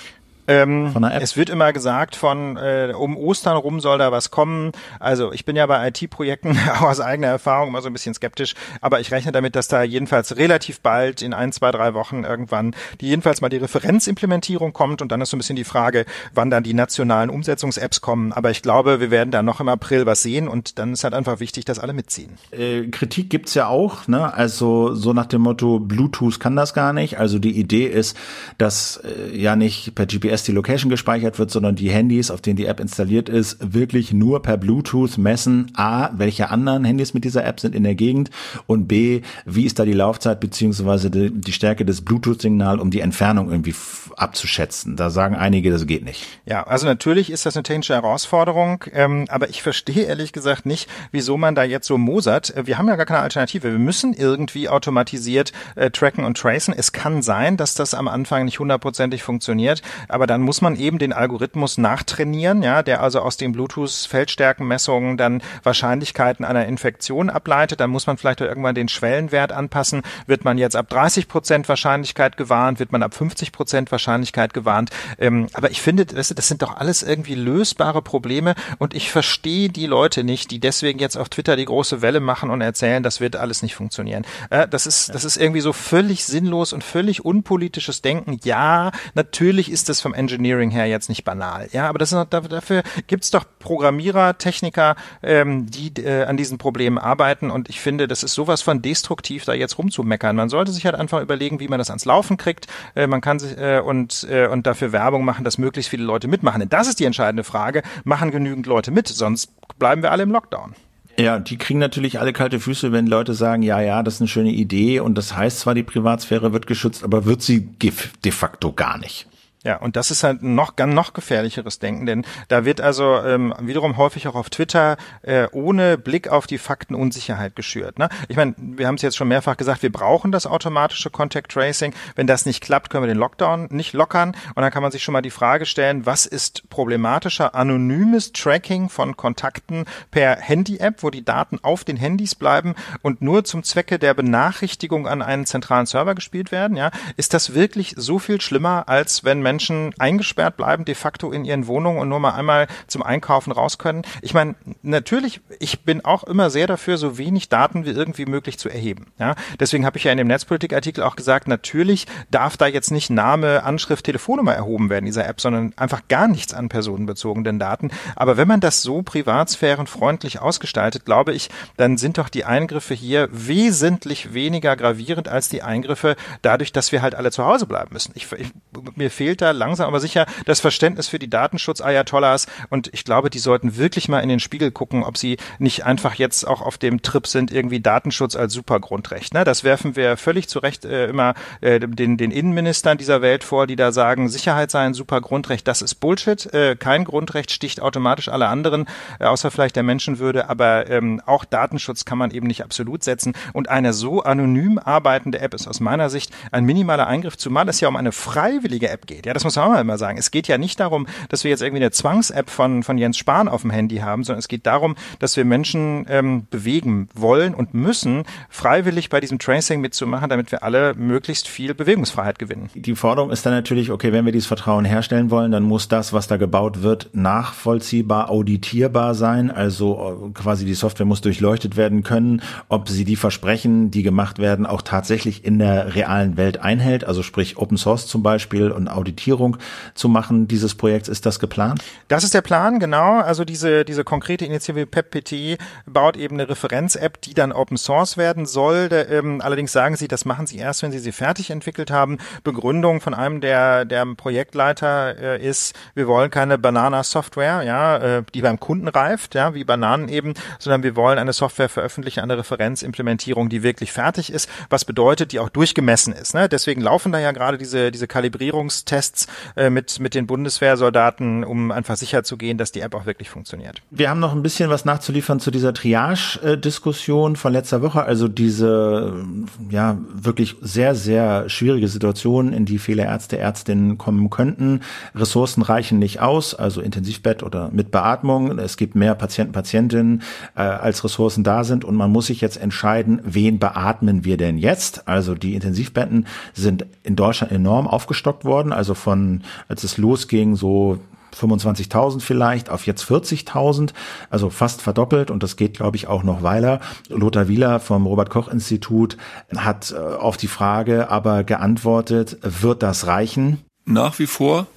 Ähm? Es wird immer gesagt, von äh, um Ostern rum soll da was kommen. Also ich bin ja bei IT-Projekten [laughs] aus eigener Erfahrung immer so ein bisschen skeptisch, aber ich rechne damit, dass da jedenfalls relativ bald in ein, zwei, drei Wochen irgendwann die jedenfalls mal die Referenzimplementierung kommt und dann ist so ein bisschen die Frage, wann dann die nationalen Umsetzungs-Apps kommen. Aber ich glaube, wir werden da noch im April was sehen und dann ist halt einfach wichtig, dass alle mitziehen. Äh, Kritik gibt's ja auch, ne? Also so nach dem Motto, Bluetooth kann das gar nicht. Also die Idee ist, dass äh, ja nicht per GPS erst die Location gespeichert wird, sondern die Handys, auf denen die App installiert ist, wirklich nur per Bluetooth messen, a, welche anderen Handys mit dieser App sind in der Gegend und b, wie ist da die Laufzeit beziehungsweise die, die Stärke des Bluetooth-Signal, um die Entfernung irgendwie abzuschätzen. Da sagen einige, das geht nicht. Ja, also natürlich ist das eine technische Herausforderung, ähm, aber ich verstehe ehrlich gesagt nicht, wieso man da jetzt so mosert. Wir haben ja gar keine Alternative. Wir müssen irgendwie automatisiert äh, tracken und tracen. Es kann sein, dass das am Anfang nicht hundertprozentig funktioniert, aber dann muss man eben den Algorithmus nachtrainieren, ja, der also aus den Bluetooth-Feldstärkenmessungen dann Wahrscheinlichkeiten einer Infektion ableitet. Dann muss man vielleicht irgendwann den Schwellenwert anpassen. Wird man jetzt ab 30 Prozent Wahrscheinlichkeit gewarnt? Wird man ab 50 Prozent Wahrscheinlichkeit gewarnt? Ähm, aber ich finde, das, das sind doch alles irgendwie lösbare Probleme und ich verstehe die Leute nicht, die deswegen jetzt auf Twitter die große Welle machen und erzählen, das wird alles nicht funktionieren. Äh, das ist, das ist irgendwie so völlig sinnlos und völlig unpolitisches Denken. Ja, natürlich ist das vom Engineering her jetzt nicht banal. Ja, aber das ist, dafür gibt's doch Programmierer, Techniker, ähm, die äh, an diesen Problemen arbeiten und ich finde, das ist sowas von destruktiv, da jetzt rumzumeckern. Man sollte sich halt einfach überlegen, wie man das ans Laufen kriegt. Äh, man kann sich äh, und äh, und dafür Werbung machen, dass möglichst viele Leute mitmachen. Denn das ist die entscheidende Frage: Machen genügend Leute mit? Sonst bleiben wir alle im Lockdown. Ja, die kriegen natürlich alle kalte Füße, wenn Leute sagen, ja, ja, das ist eine schöne Idee und das heißt zwar, die Privatsphäre wird geschützt, aber wird sie de facto gar nicht. Ja, und das ist halt noch ganz noch gefährlicheres Denken, denn da wird also ähm, wiederum häufig auch auf Twitter äh, ohne Blick auf die Fakten Unsicherheit geschürt. Ne? Ich meine, wir haben es jetzt schon mehrfach gesagt, wir brauchen das automatische Contact Tracing. Wenn das nicht klappt, können wir den Lockdown nicht lockern. Und dann kann man sich schon mal die Frage stellen, was ist problematischer? Anonymes Tracking von Kontakten per Handy-App, wo die Daten auf den Handys bleiben und nur zum Zwecke der Benachrichtigung an einen zentralen Server gespielt werden. Ja, ist das wirklich so viel schlimmer, als wenn Menschen eingesperrt bleiben, de facto in ihren Wohnungen und nur mal einmal zum Einkaufen raus können. Ich meine, natürlich, ich bin auch immer sehr dafür, so wenig Daten wie irgendwie möglich zu erheben. Ja, deswegen habe ich ja in dem Netzpolitik-Artikel auch gesagt, natürlich darf da jetzt nicht Name, Anschrift, Telefonnummer erhoben werden dieser App, sondern einfach gar nichts an personenbezogenen Daten. Aber wenn man das so privatsphärenfreundlich ausgestaltet, glaube ich, dann sind doch die Eingriffe hier wesentlich weniger gravierend als die Eingriffe dadurch, dass wir halt alle zu Hause bleiben müssen. Ich, ich, mir fehlt Twitter langsam aber sicher das Verständnis für die Datenschutz-Ayatollahs und ich glaube, die sollten wirklich mal in den Spiegel gucken, ob sie nicht einfach jetzt auch auf dem Trip sind, irgendwie Datenschutz als Supergrundrecht. Ne? Das werfen wir völlig zu Recht äh, immer äh, den, den Innenministern dieser Welt vor, die da sagen, Sicherheit sei ein Supergrundrecht. Das ist Bullshit. Äh, kein Grundrecht sticht automatisch alle anderen, äh, außer vielleicht der Menschenwürde, aber ähm, auch Datenschutz kann man eben nicht absolut setzen. Und eine so anonym arbeitende App ist aus meiner Sicht ein minimaler Eingriff, zumal es ja um eine freiwillige App geht. Ja, das muss man auch immer sagen. Es geht ja nicht darum, dass wir jetzt irgendwie eine Zwangs-App von, von Jens Spahn auf dem Handy haben, sondern es geht darum, dass wir Menschen ähm, bewegen wollen und müssen, freiwillig bei diesem Tracing mitzumachen, damit wir alle möglichst viel Bewegungsfreiheit gewinnen. Die Forderung ist dann natürlich, okay, wenn wir dieses Vertrauen herstellen wollen, dann muss das, was da gebaut wird, nachvollziehbar, auditierbar sein. Also äh, quasi die Software muss durchleuchtet werden können, ob sie die Versprechen, die gemacht werden, auch tatsächlich in der realen Welt einhält. Also sprich Open Source zum Beispiel und Auditierung zu machen dieses Projekts. Ist das geplant? Das ist der Plan, genau. Also diese, diese konkrete Initiative PEPPT baut eben eine Referenz-App, die dann Open Source werden soll. Der, ähm, allerdings sagen sie, das machen sie erst, wenn sie sie fertig entwickelt haben. Begründung von einem der, der Projektleiter äh, ist, wir wollen keine Banana-Software, ja, äh, die beim Kunden reift, ja, wie Bananen eben, sondern wir wollen eine Software veröffentlichen, eine Referenzimplementierung, die wirklich fertig ist, was bedeutet, die auch durchgemessen ist. Ne? Deswegen laufen da ja gerade diese, diese Kalibrierungstests äh, mit, mit den Bundeswehrsoldaten, um einfach sicher zu gehen, dass die App auch wirklich funktioniert. Wir haben noch ein bisschen was nachzuliefern zu dieser Triage-Diskussion von letzter Woche, also diese ja wirklich sehr, sehr schwierige Situation, in die viele Ärzte, Ärztinnen kommen könnten. Ressourcen reichen nicht aus, also Intensivbett oder mit Beatmung. Es gibt mehr Patienten, Patientinnen, äh, als Ressourcen da sind und man muss sich jetzt entscheiden, wen beatmen wir denn jetzt? Also die Intensivbetten sind in Deutschland enorm aufgestockt worden, also von, als es losging, so 25.000 vielleicht auf jetzt 40.000, also fast verdoppelt und das geht, glaube ich, auch noch weiter. Lothar Wieler vom Robert Koch Institut hat äh, auf die Frage aber geantwortet, wird das reichen? Nach wie vor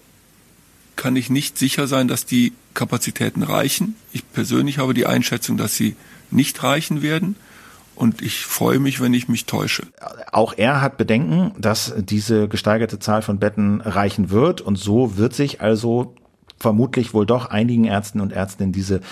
kann ich nicht sicher sein, dass die Kapazitäten reichen. Ich persönlich habe die Einschätzung, dass sie nicht reichen werden. Und ich freue mich, wenn ich mich täusche. Auch er hat Bedenken, dass diese gesteigerte Zahl von Betten reichen wird. Und so wird sich also vermutlich wohl doch einigen Ärzten und Ärztinnen diese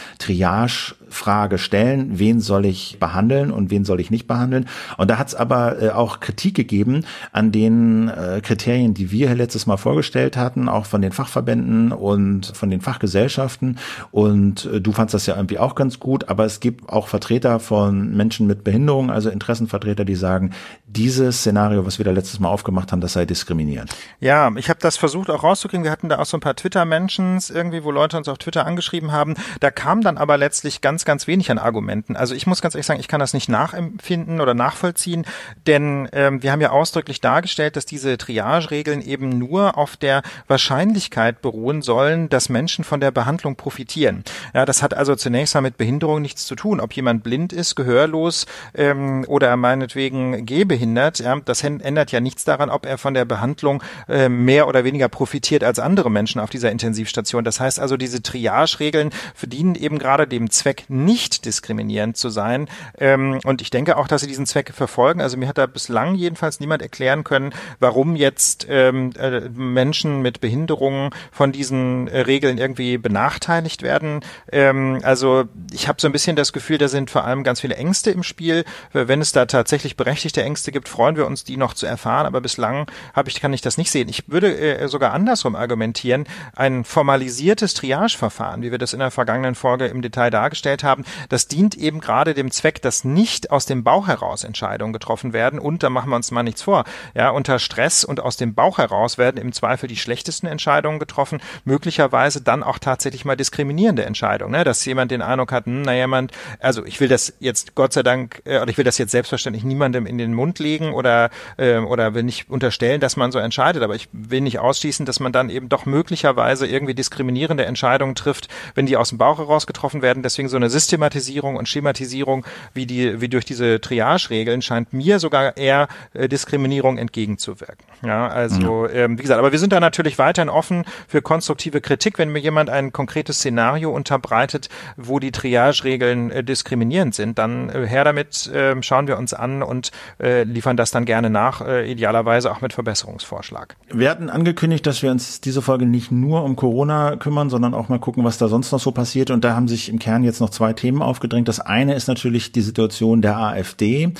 Triage-Frage stellen, wen soll ich behandeln und wen soll ich nicht behandeln. Und da hat es aber äh, auch Kritik gegeben an den äh, Kriterien, die wir letztes Mal vorgestellt hatten, auch von den Fachverbänden und von den Fachgesellschaften. Und äh, du fandst das ja irgendwie auch ganz gut, aber es gibt auch Vertreter von Menschen mit Behinderung, also Interessenvertreter, die sagen, dieses Szenario, was wir da letztes Mal aufgemacht haben, das sei diskriminierend. Ja, ich habe das versucht auch rauszukriegen. Wir hatten da auch so ein paar Twitter-Menschen, Sessions irgendwie, wo Leute uns auf Twitter angeschrieben haben. Da kam dann aber letztlich ganz, ganz wenig an Argumenten. Also ich muss ganz ehrlich sagen, ich kann das nicht nachempfinden oder nachvollziehen, denn ähm, wir haben ja ausdrücklich dargestellt, dass diese Triage-Regeln eben nur auf der Wahrscheinlichkeit beruhen sollen, dass Menschen von der Behandlung profitieren. Ja, das hat also zunächst mal mit Behinderung nichts zu tun. Ob jemand blind ist, gehörlos ähm, oder meinetwegen gehbehindert, ja, das ändert ja nichts daran, ob er von der Behandlung äh, mehr oder weniger profitiert als andere Menschen auf dieser Intensivstation. Das heißt also, diese Triage-Regeln verdienen eben gerade dem Zweck, nicht diskriminierend zu sein. Ähm, und ich denke auch, dass sie diesen Zweck verfolgen. Also mir hat da bislang jedenfalls niemand erklären können, warum jetzt ähm, äh, Menschen mit Behinderungen von diesen äh, Regeln irgendwie benachteiligt werden. Ähm, also ich habe so ein bisschen das Gefühl, da sind vor allem ganz viele Ängste im Spiel. Wenn es da tatsächlich berechtigte Ängste gibt, freuen wir uns, die noch zu erfahren. Aber bislang habe ich, kann ich das nicht sehen. Ich würde äh, sogar andersrum argumentieren. Ein formal formalisiertes Triageverfahren, wie wir das in der vergangenen Folge im Detail dargestellt haben, das dient eben gerade dem Zweck, dass nicht aus dem Bauch heraus Entscheidungen getroffen werden und da machen wir uns mal nichts vor. Ja, unter Stress und aus dem Bauch heraus werden im Zweifel die schlechtesten Entscheidungen getroffen, möglicherweise dann auch tatsächlich mal diskriminierende Entscheidungen, ne? dass jemand den Eindruck hat, hm, na jemand, also ich will das jetzt Gott sei Dank äh, oder ich will das jetzt selbstverständlich niemandem in den Mund legen oder äh, oder will nicht unterstellen, dass man so entscheidet, aber ich will nicht ausschließen, dass man dann eben doch möglicherweise irgendwie diskriminierende Entscheidungen trifft, wenn die aus dem Bauch heraus getroffen werden. Deswegen so eine Systematisierung und Schematisierung wie die wie durch diese Triage-Regeln scheint mir sogar eher äh, Diskriminierung entgegenzuwirken. Ja, also ja. Ähm, wie gesagt, aber wir sind da natürlich weiterhin offen für konstruktive Kritik, wenn mir jemand ein konkretes Szenario unterbreitet, wo die Triage-Regeln äh, diskriminierend sind, dann äh, her damit, äh, schauen wir uns an und äh, liefern das dann gerne nach, äh, idealerweise auch mit Verbesserungsvorschlag. Wir hatten angekündigt, dass wir uns diese Folge nicht nur um Corona kümmern, sondern auch mal gucken, was da sonst noch so passiert. Und da haben sich im Kern jetzt noch zwei Themen aufgedrängt. Das eine ist natürlich die Situation der AfD.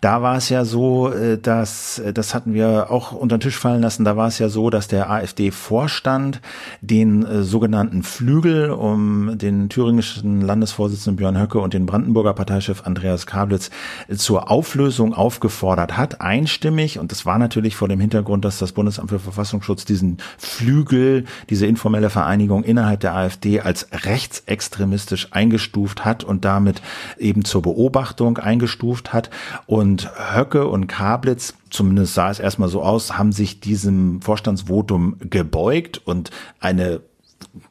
Da war es ja so, äh, dass, äh, das hatten wir auch unter den Tisch fallen lassen, da war es ja so, dass der AfD-Vorstand den äh, sogenannten Flügel um den thüringischen Landesvorsitzenden Björn Höcke und den Brandenburger Parteichef Andreas Kablitz zur Auflösung aufgefordert hat, einstimmig. Und das war natürlich vor dem Hintergrund, dass das Bundesamt für Verfassungsschutz diesen Flügel, diese informelle Vereinigung innerhalb der AfD als rechtsextremistisch eingestuft hat und damit eben zur Beobachtung eingestuft hat. Und Höcke und Kablitz zumindest sah es erstmal so aus, haben sich diesem Vorstandsvotum gebeugt und eine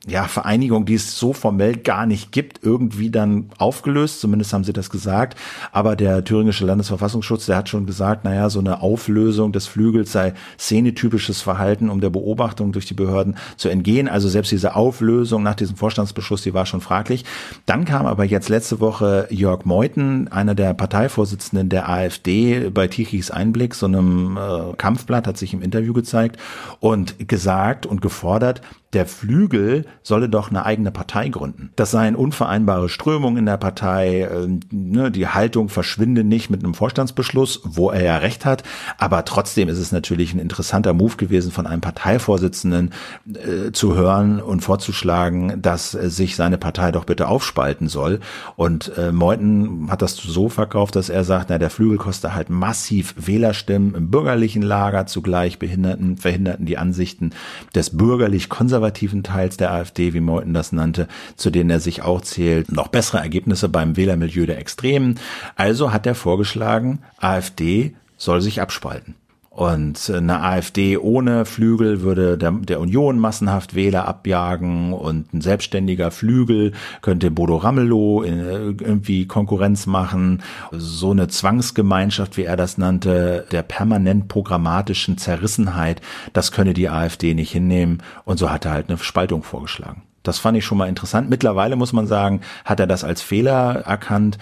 ja, Vereinigung, die es so formell gar nicht gibt, irgendwie dann aufgelöst. Zumindest haben sie das gesagt. Aber der thüringische Landesverfassungsschutz, der hat schon gesagt, naja, so eine Auflösung des Flügels sei szenetypisches Verhalten, um der Beobachtung durch die Behörden zu entgehen. Also selbst diese Auflösung nach diesem Vorstandsbeschluss, die war schon fraglich. Dann kam aber jetzt letzte Woche Jörg Meuthen, einer der Parteivorsitzenden der AfD, bei Tichys Einblick, so einem äh, Kampfblatt, hat sich im Interview gezeigt und gesagt und gefordert, der Flügel solle doch eine eigene Partei gründen. Das seien unvereinbare Strömungen in der Partei, äh, ne, die Haltung verschwinde nicht mit einem Vorstandsbeschluss, wo er ja recht hat, aber trotzdem ist es natürlich ein interessanter Move gewesen von einem Parteivorsitzenden äh, zu hören und vorzuschlagen, dass äh, sich seine Partei doch bitte aufspalten soll. Und äh, Meuthen hat das so verkauft, dass er sagt, na, der Flügel kostet halt massiv Wählerstimmen im bürgerlichen Lager, zugleich behinderten, verhinderten die Ansichten des bürgerlich-konservativen konservativen Teils der AfD, wie Meuthen das nannte, zu denen er sich auch zählt, noch bessere Ergebnisse beim Wählermilieu der Extremen. Also hat er vorgeschlagen, AfD soll sich abspalten. Und eine AfD ohne Flügel würde der, der, Union massenhaft Wähler abjagen und ein selbstständiger Flügel könnte Bodo Ramelow irgendwie Konkurrenz machen. So eine Zwangsgemeinschaft, wie er das nannte, der permanent programmatischen Zerrissenheit, das könne die AfD nicht hinnehmen. Und so hat er halt eine Spaltung vorgeschlagen. Das fand ich schon mal interessant. Mittlerweile muss man sagen, hat er das als Fehler erkannt.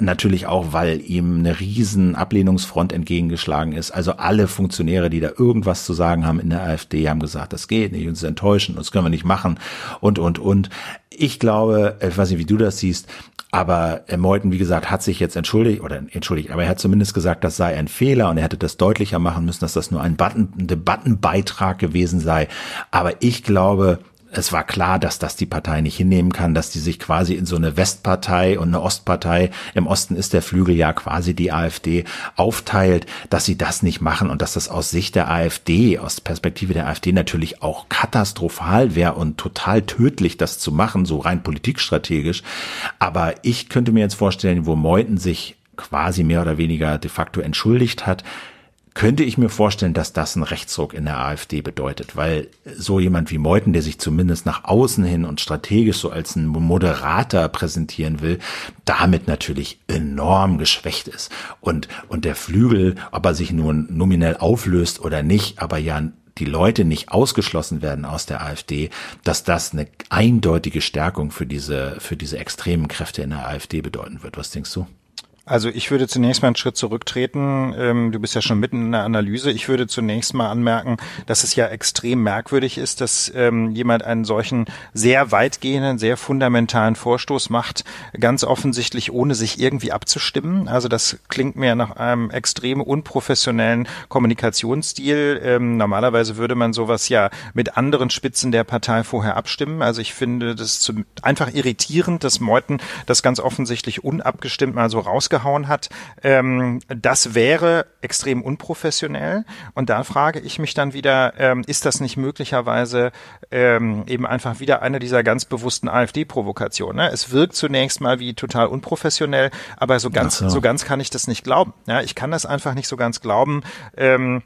Natürlich auch, weil ihm eine riesen Ablehnungsfront entgegengeschlagen ist. Also alle Funktionäre, die da irgendwas zu sagen haben in der AfD, haben gesagt, das geht nicht, uns enttäuschen, das können wir nicht machen und, und, und. Ich glaube, ich weiß nicht, wie du das siehst, aber Meuthen, wie gesagt, hat sich jetzt entschuldigt, oder entschuldigt, aber er hat zumindest gesagt, das sei ein Fehler und er hätte das deutlicher machen müssen, dass das nur ein Button, ein Debattenbeitrag gewesen sei. Aber ich glaube, es war klar, dass das die Partei nicht hinnehmen kann, dass die sich quasi in so eine Westpartei und eine Ostpartei, im Osten ist der Flügel ja quasi die AfD, aufteilt, dass sie das nicht machen und dass das aus Sicht der AfD, aus Perspektive der AfD natürlich auch katastrophal wäre und total tödlich, das zu machen, so rein politikstrategisch. Aber ich könnte mir jetzt vorstellen, wo Meuthen sich quasi mehr oder weniger de facto entschuldigt hat, könnte ich mir vorstellen, dass das ein Rechtsruck in der AfD bedeutet, weil so jemand wie Meuthen, der sich zumindest nach außen hin und strategisch so als ein Moderator präsentieren will, damit natürlich enorm geschwächt ist. Und, und der Flügel, ob er sich nun nominell auflöst oder nicht, aber ja die Leute nicht ausgeschlossen werden aus der AfD, dass das eine eindeutige Stärkung für diese, für diese extremen Kräfte in der AfD bedeuten wird. Was denkst du? Also ich würde zunächst mal einen Schritt zurücktreten. Ähm, du bist ja schon mitten in der Analyse. Ich würde zunächst mal anmerken, dass es ja extrem merkwürdig ist, dass ähm, jemand einen solchen sehr weitgehenden, sehr fundamentalen Vorstoß macht, ganz offensichtlich ohne sich irgendwie abzustimmen. Also das klingt mir nach einem extrem unprofessionellen Kommunikationsstil. Ähm, normalerweise würde man sowas ja mit anderen Spitzen der Partei vorher abstimmen. Also ich finde das einfach irritierend, dass Meuthen das ganz offensichtlich unabgestimmt mal so raus rausgehauen hat, ähm, das wäre extrem unprofessionell. Und da frage ich mich dann wieder, ähm, ist das nicht möglicherweise ähm, eben einfach wieder eine dieser ganz bewussten AfD-Provokationen? Ne? Es wirkt zunächst mal wie total unprofessionell, aber so ganz, so. so ganz kann ich das nicht glauben. Ja, ich kann das einfach nicht so ganz glauben. Ähm,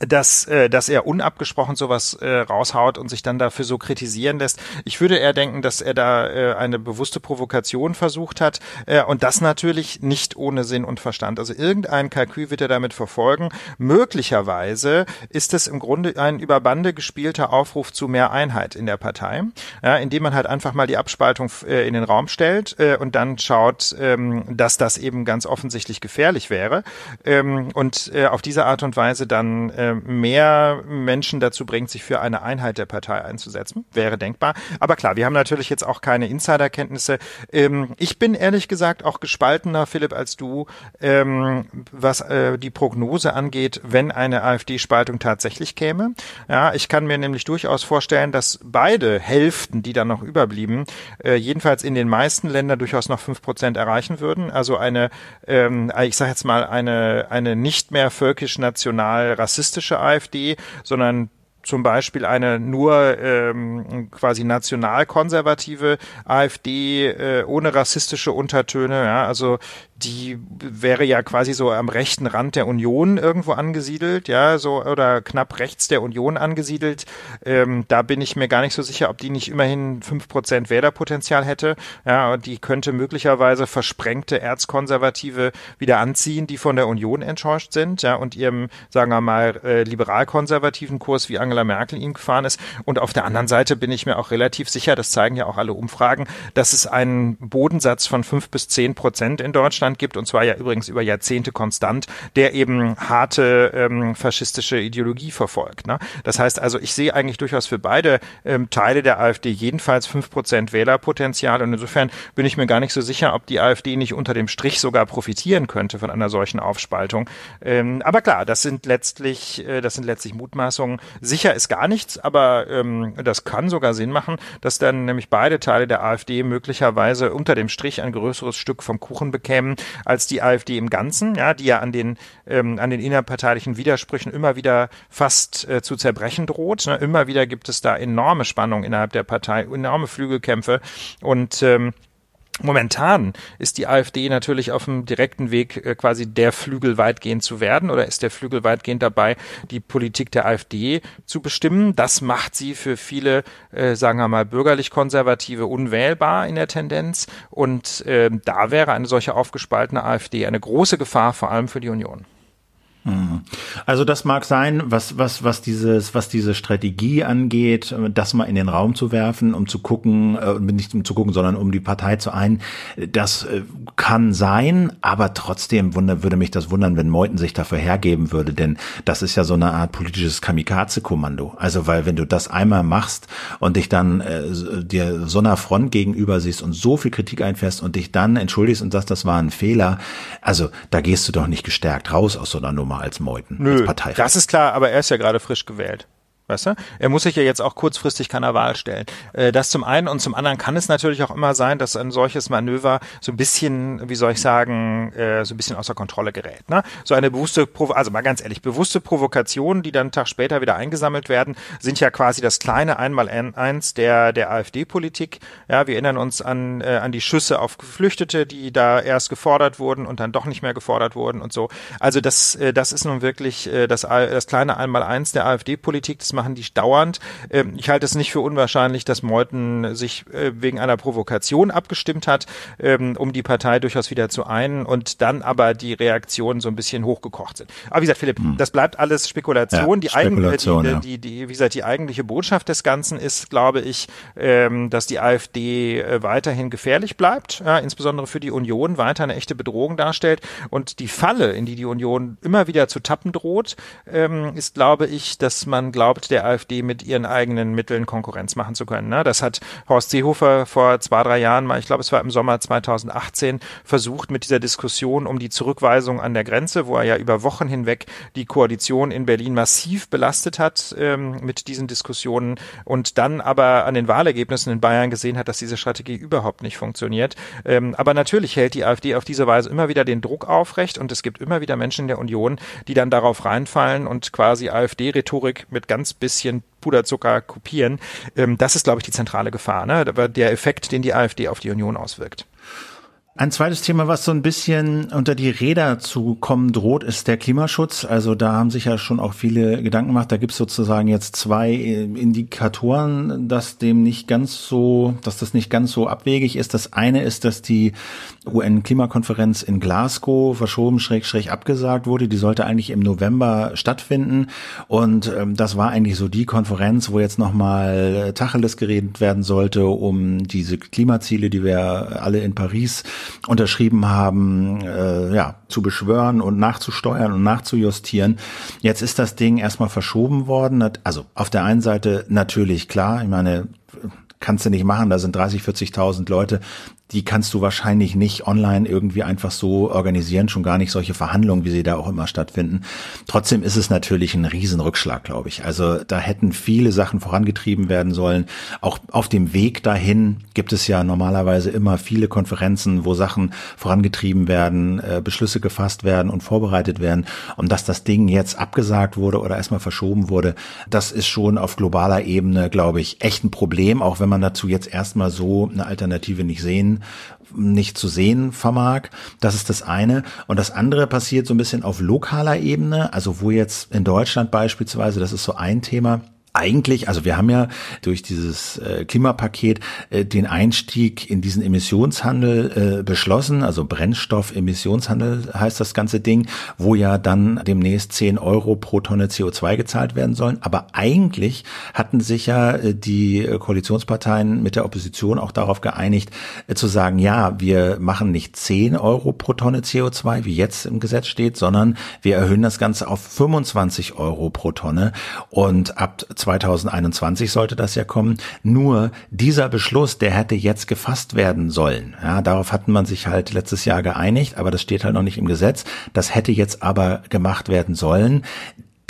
dass, äh, dass er unabgesprochen sowas äh, raushaut und sich dann dafür so kritisieren lässt. Ich würde eher denken, dass er da äh, eine bewusste Provokation versucht hat äh, und das natürlich nicht ohne Sinn und Verstand. Also irgendein Kalkül wird er damit verfolgen. Möglicherweise ist es im Grunde ein über Bande gespielter Aufruf zu mehr Einheit in der Partei, ja, indem man halt einfach mal die Abspaltung äh, in den Raum stellt äh, und dann schaut, ähm, dass das eben ganz offensichtlich gefährlich wäre ähm, und äh, auf diese Art und Weise dann äh, mehr Menschen dazu bringt, sich für eine Einheit der Partei einzusetzen. Wäre denkbar. Aber klar, wir haben natürlich jetzt auch keine Insiderkenntnisse. Ähm, ich bin ehrlich gesagt auch gespaltener, Philipp, als du, ähm, was äh, die Prognose angeht, wenn eine AfD-Spaltung tatsächlich käme. Ja, ich kann mir nämlich durchaus vorstellen, dass beide Hälften, die dann noch überblieben, äh, jedenfalls in den meisten Ländern durchaus noch fünf Prozent erreichen würden. Also eine, ähm, ich sage jetzt mal, eine, eine nicht mehr völkisch-national rassistische AfD, sondern zum Beispiel eine nur ähm, quasi nationalkonservative AfD äh, ohne rassistische Untertöne, ja, also die wäre ja quasi so am rechten Rand der Union irgendwo angesiedelt, ja, so oder knapp rechts der Union angesiedelt. Ähm, da bin ich mir gar nicht so sicher, ob die nicht immerhin fünf Prozent Wählerpotenzial hätte. Ja, und die könnte möglicherweise versprengte Erzkonservative wieder anziehen, die von der Union enttäuscht sind, ja, und ihrem, sagen wir mal, äh, liberal-konservativen Kurs, wie Angela Merkel ihn gefahren ist. Und auf der anderen Seite bin ich mir auch relativ sicher, das zeigen ja auch alle Umfragen, dass es einen Bodensatz von fünf bis zehn Prozent in Deutschland Deutschland gibt, und zwar ja übrigens über Jahrzehnte konstant, der eben harte ähm, faschistische Ideologie verfolgt. Ne? Das heißt also, ich sehe eigentlich durchaus für beide ähm, Teile der AfD jedenfalls fünf Prozent Wählerpotenzial und insofern bin ich mir gar nicht so sicher, ob die AfD nicht unter dem Strich sogar profitieren könnte von einer solchen Aufspaltung. Ähm, aber klar, das sind letztlich, äh, das sind letztlich Mutmaßungen. Sicher ist gar nichts, aber ähm, das kann sogar Sinn machen, dass dann nämlich beide Teile der AfD möglicherweise unter dem Strich ein größeres Stück vom Kuchen bekämen als die AfD im Ganzen, ja, die ja an den, ähm, an den innerparteilichen Widersprüchen immer wieder fast äh, zu zerbrechen droht. Ne? Immer wieder gibt es da enorme Spannungen innerhalb der Partei, enorme Flügelkämpfe und ähm, Momentan ist die AfD natürlich auf dem direkten Weg, äh, quasi der Flügel weitgehend zu werden oder ist der Flügel weitgehend dabei, die Politik der AfD zu bestimmen. Das macht sie für viele, äh, sagen wir mal, bürgerlich-konservative unwählbar in der Tendenz. Und äh, da wäre eine solche aufgespaltene AfD eine große Gefahr, vor allem für die Union. Mhm. Also das mag sein, was was was dieses was diese Strategie angeht, das mal in den Raum zu werfen, um zu gucken, äh, nicht um zu gucken, sondern um die Partei zu ein. Das äh, kann sein, aber trotzdem wunder, würde mich das wundern, wenn Meuthen sich dafür hergeben würde, denn das ist ja so eine Art politisches Kamikaze-Kommando. Also weil wenn du das einmal machst und dich dann äh, dir so einer Front gegenüber siehst und so viel Kritik einfährst und dich dann entschuldigst und sagst, das war ein Fehler, also da gehst du doch nicht gestärkt raus aus so einer Nummer als Meuthen, Nö, als Partei. Das ist klar, aber er ist ja gerade frisch gewählt. Weißt du? Er muss sich ja jetzt auch kurzfristig keiner Wahl stellen. Äh, das zum einen und zum anderen kann es natürlich auch immer sein, dass ein solches Manöver so ein bisschen, wie soll ich sagen, äh, so ein bisschen außer Kontrolle gerät. Ne? So eine bewusste, Provo also mal ganz ehrlich, bewusste Provokationen, die dann einen Tag später wieder eingesammelt werden, sind ja quasi das kleine Einmaleins der der AfD-Politik. Ja, wir erinnern uns an äh, an die Schüsse auf Geflüchtete, die da erst gefordert wurden und dann doch nicht mehr gefordert wurden und so. Also das das ist nun wirklich das das kleine Einmaleins der AfD-Politik. Das machen die dauernd. Ähm, ich halte es nicht für unwahrscheinlich, dass Meuthen sich äh, wegen einer Provokation abgestimmt hat, ähm, um die Partei durchaus wieder zu einen und dann aber die Reaktionen so ein bisschen hochgekocht sind. Aber wie gesagt, Philipp, hm. das bleibt alles Spekulation. Ja, die, Spekulation eigen, die, die, die, wie gesagt, die eigentliche Botschaft des Ganzen ist, glaube ich, ähm, dass die AfD äh, weiterhin gefährlich bleibt, insbesondere für die Union weiter eine echte Bedrohung darstellt und die Falle, in die die Union immer wieder zu tappen droht, ist, glaube ich, dass man glaubt, der AfD mit ihren eigenen Mitteln Konkurrenz machen zu können. Ne? Das hat Horst Seehofer vor zwei, drei Jahren mal, ich glaube, es war im Sommer 2018, versucht mit dieser Diskussion um die Zurückweisung an der Grenze, wo er ja über Wochen hinweg die Koalition in Berlin massiv belastet hat ähm, mit diesen Diskussionen und dann aber an den Wahlergebnissen in Bayern gesehen hat, dass diese Strategie überhaupt nicht funktioniert. Ähm, aber natürlich hält die AfD auf diese Weise immer wieder den Druck aufrecht und es gibt immer wieder Menschen in der Union, die dann darauf reinfallen und quasi AfD-Rhetorik mit ganz bisschen Puderzucker kopieren. Ähm, das ist, glaube ich, die zentrale Gefahr, ne? der Effekt, den die AfD auf die Union auswirkt. Ein zweites Thema, was so ein bisschen unter die Räder zu kommen droht, ist der Klimaschutz. Also da haben sich ja schon auch viele Gedanken gemacht. Da gibt es sozusagen jetzt zwei äh, Indikatoren, dass dem nicht ganz so, dass das nicht ganz so abwegig ist. Das eine ist, dass die UN-Klimakonferenz in Glasgow verschoben, schräg, schräg abgesagt wurde. Die sollte eigentlich im November stattfinden. Und ähm, das war eigentlich so die Konferenz, wo jetzt nochmal Tacheles geredet werden sollte, um diese Klimaziele, die wir alle in Paris unterschrieben haben, äh, ja, zu beschwören und nachzusteuern und nachzujustieren. Jetzt ist das Ding erstmal verschoben worden. Also auf der einen Seite natürlich klar, ich meine, kannst du nicht machen, da sind 30, 40.000 Leute, die kannst du wahrscheinlich nicht online irgendwie einfach so organisieren, schon gar nicht solche Verhandlungen, wie sie da auch immer stattfinden. Trotzdem ist es natürlich ein Riesenrückschlag, glaube ich. Also da hätten viele Sachen vorangetrieben werden sollen. Auch auf dem Weg dahin gibt es ja normalerweise immer viele Konferenzen, wo Sachen vorangetrieben werden, äh, Beschlüsse gefasst werden und vorbereitet werden. Und dass das Ding jetzt abgesagt wurde oder erstmal verschoben wurde, das ist schon auf globaler Ebene, glaube ich, echt ein Problem, auch wenn man dazu jetzt erstmal so eine Alternative nicht sehen nicht zu sehen vermag. Das ist das eine. Und das andere passiert so ein bisschen auf lokaler Ebene, also wo jetzt in Deutschland beispielsweise, das ist so ein Thema, eigentlich, also wir haben ja durch dieses äh, Klimapaket äh, den Einstieg in diesen Emissionshandel äh, beschlossen, also Brennstoffemissionshandel heißt das ganze Ding, wo ja dann demnächst 10 Euro pro Tonne CO2 gezahlt werden sollen. Aber eigentlich hatten sich ja die Koalitionsparteien mit der Opposition auch darauf geeinigt, zu sagen, ja, wir machen nicht 10 Euro pro Tonne CO2, wie jetzt im Gesetz steht, sondern wir erhöhen das Ganze auf 25 Euro pro Tonne und ab 2021 sollte das ja kommen. Nur dieser Beschluss, der hätte jetzt gefasst werden sollen. Ja, darauf hatten man sich halt letztes Jahr geeinigt, aber das steht halt noch nicht im Gesetz. Das hätte jetzt aber gemacht werden sollen.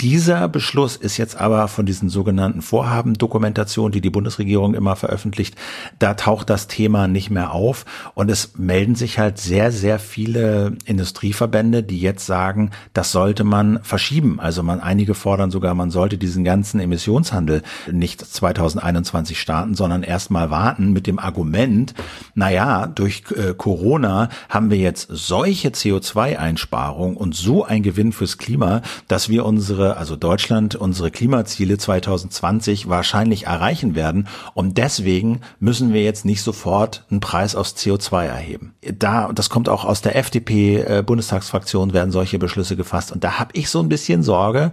Dieser Beschluss ist jetzt aber von diesen sogenannten Vorhabendokumentationen, die die Bundesregierung immer veröffentlicht, da taucht das Thema nicht mehr auf und es melden sich halt sehr, sehr viele Industrieverbände, die jetzt sagen, das sollte man verschieben. Also man, einige fordern sogar, man sollte diesen ganzen Emissionshandel nicht 2021 starten, sondern erstmal warten mit dem Argument, naja, durch äh, Corona haben wir jetzt solche CO2-Einsparungen und so ein Gewinn fürs Klima, dass wir unsere also Deutschland, unsere Klimaziele 2020 wahrscheinlich erreichen werden. Und deswegen müssen wir jetzt nicht sofort einen Preis aufs CO2 erheben. Da, das kommt auch aus der FDP-Bundestagsfraktion, äh, werden solche Beschlüsse gefasst. Und da habe ich so ein bisschen Sorge,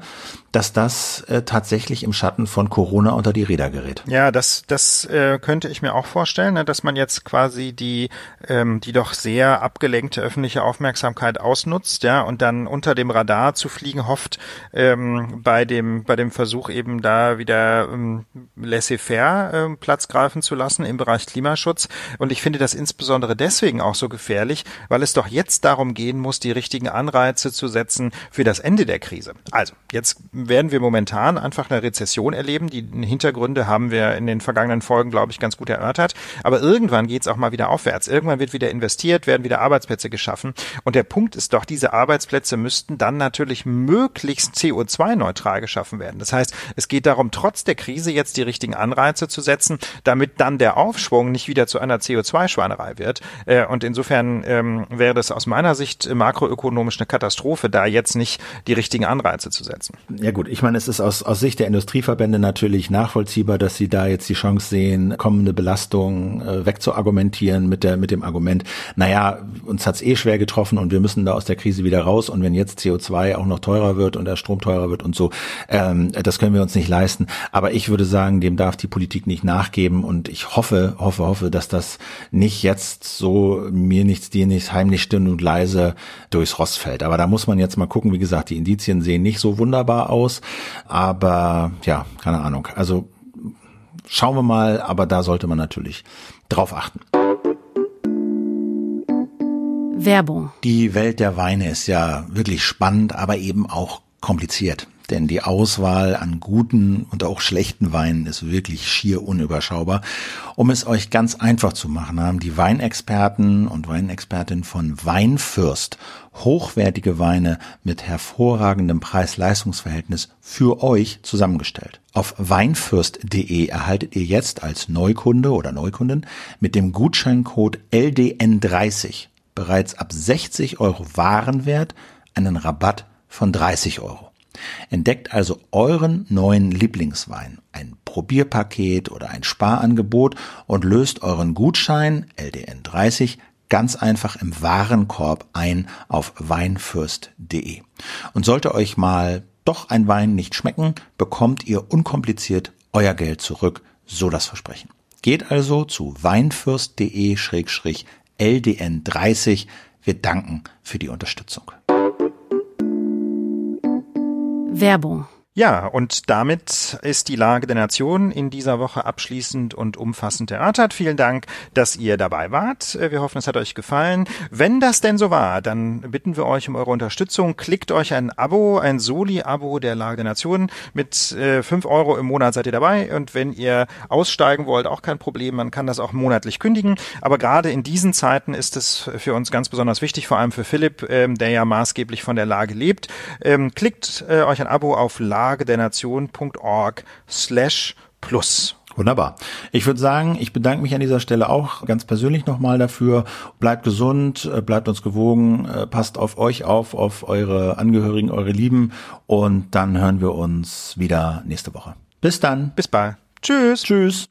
dass das äh, tatsächlich im Schatten von Corona unter die Räder gerät. Ja, das, das äh, könnte ich mir auch vorstellen, ne, dass man jetzt quasi die, ähm, die doch sehr abgelenkte öffentliche Aufmerksamkeit ausnutzt, ja, und dann unter dem Radar zu fliegen hofft, ähm, bei dem, bei dem Versuch eben da wieder ähm, laissez-faire äh, Platz greifen zu lassen im Bereich Klimaschutz. Und ich finde das insbesondere deswegen auch so gefährlich, weil es doch jetzt darum gehen muss, die richtigen Anreize zu setzen für das Ende der Krise. Also, jetzt werden wir momentan einfach eine Rezession erleben. Die Hintergründe haben wir in den vergangenen Folgen, glaube ich, ganz gut erörtert. Aber irgendwann geht es auch mal wieder aufwärts. Irgendwann wird wieder investiert, werden wieder Arbeitsplätze geschaffen. Und der Punkt ist doch, diese Arbeitsplätze müssten dann natürlich möglichst CO2-neutral geschaffen werden. Das heißt, es geht darum, trotz der Krise jetzt die richtigen Anreize zu setzen, damit dann der Aufschwung nicht wieder zu einer CO2-Schweinerei wird. Äh, und insofern ähm, wäre das aus meiner Sicht makroökonomisch eine Katastrophe, da jetzt nicht die richtigen Anreize zu setzen. Ja, ja gut, ich meine, es ist aus, aus Sicht der Industrieverbände natürlich nachvollziehbar, dass sie da jetzt die Chance sehen, kommende Belastung äh, wegzuargumentieren mit der mit dem Argument, naja, uns hat's eh schwer getroffen und wir müssen da aus der Krise wieder raus und wenn jetzt CO2 auch noch teurer wird und der Strom teurer wird und so, ähm, das können wir uns nicht leisten. Aber ich würde sagen, dem darf die Politik nicht nachgeben und ich hoffe, hoffe, hoffe, dass das nicht jetzt so mir nichts, dir nichts, heimlich still und leise durchs Rost fällt. Aber da muss man jetzt mal gucken, wie gesagt, die Indizien sehen nicht so wunderbar aus aus. Aber ja, keine Ahnung. Also schauen wir mal, aber da sollte man natürlich drauf achten. Werbung. Die Welt der Weine ist ja wirklich spannend, aber eben auch kompliziert denn die Auswahl an guten und auch schlechten Weinen ist wirklich schier unüberschaubar. Um es euch ganz einfach zu machen, haben die Weinexperten und Weinexpertinnen von Weinfürst hochwertige Weine mit hervorragendem Preis-Leistungs-Verhältnis für euch zusammengestellt. Auf weinfürst.de erhaltet ihr jetzt als Neukunde oder Neukundin mit dem Gutscheincode LDN30 bereits ab 60 Euro Warenwert einen Rabatt von 30 Euro. Entdeckt also euren neuen Lieblingswein, ein Probierpaket oder ein Sparangebot und löst euren Gutschein LDN 30 ganz einfach im Warenkorb ein auf weinfürst.de. Und sollte euch mal doch ein Wein nicht schmecken, bekommt ihr unkompliziert euer Geld zurück, so das Versprechen. Geht also zu weinfürst.de-ldn30. Wir danken für die Unterstützung. Werbung ja, und damit ist die Lage der Nation in dieser Woche abschließend und umfassend erörtert. Vielen Dank, dass ihr dabei wart. Wir hoffen, es hat euch gefallen. Wenn das denn so war, dann bitten wir euch um eure Unterstützung. Klickt euch ein Abo, ein Soli-Abo der Lage der Nation. Mit äh, 5 Euro im Monat seid ihr dabei. Und wenn ihr aussteigen wollt, auch kein Problem. Man kann das auch monatlich kündigen. Aber gerade in diesen Zeiten ist es für uns ganz besonders wichtig, vor allem für Philipp, ähm, der ja maßgeblich von der Lage lebt. Ähm, klickt äh, euch ein Abo auf Lage lagedernation.org slash plus. Wunderbar. Ich würde sagen, ich bedanke mich an dieser Stelle auch ganz persönlich nochmal dafür. Bleibt gesund, äh, bleibt uns gewogen, äh, passt auf euch auf, auf eure Angehörigen, eure Lieben und dann hören wir uns wieder nächste Woche. Bis dann. Bis bald. Tschüss. Tschüss.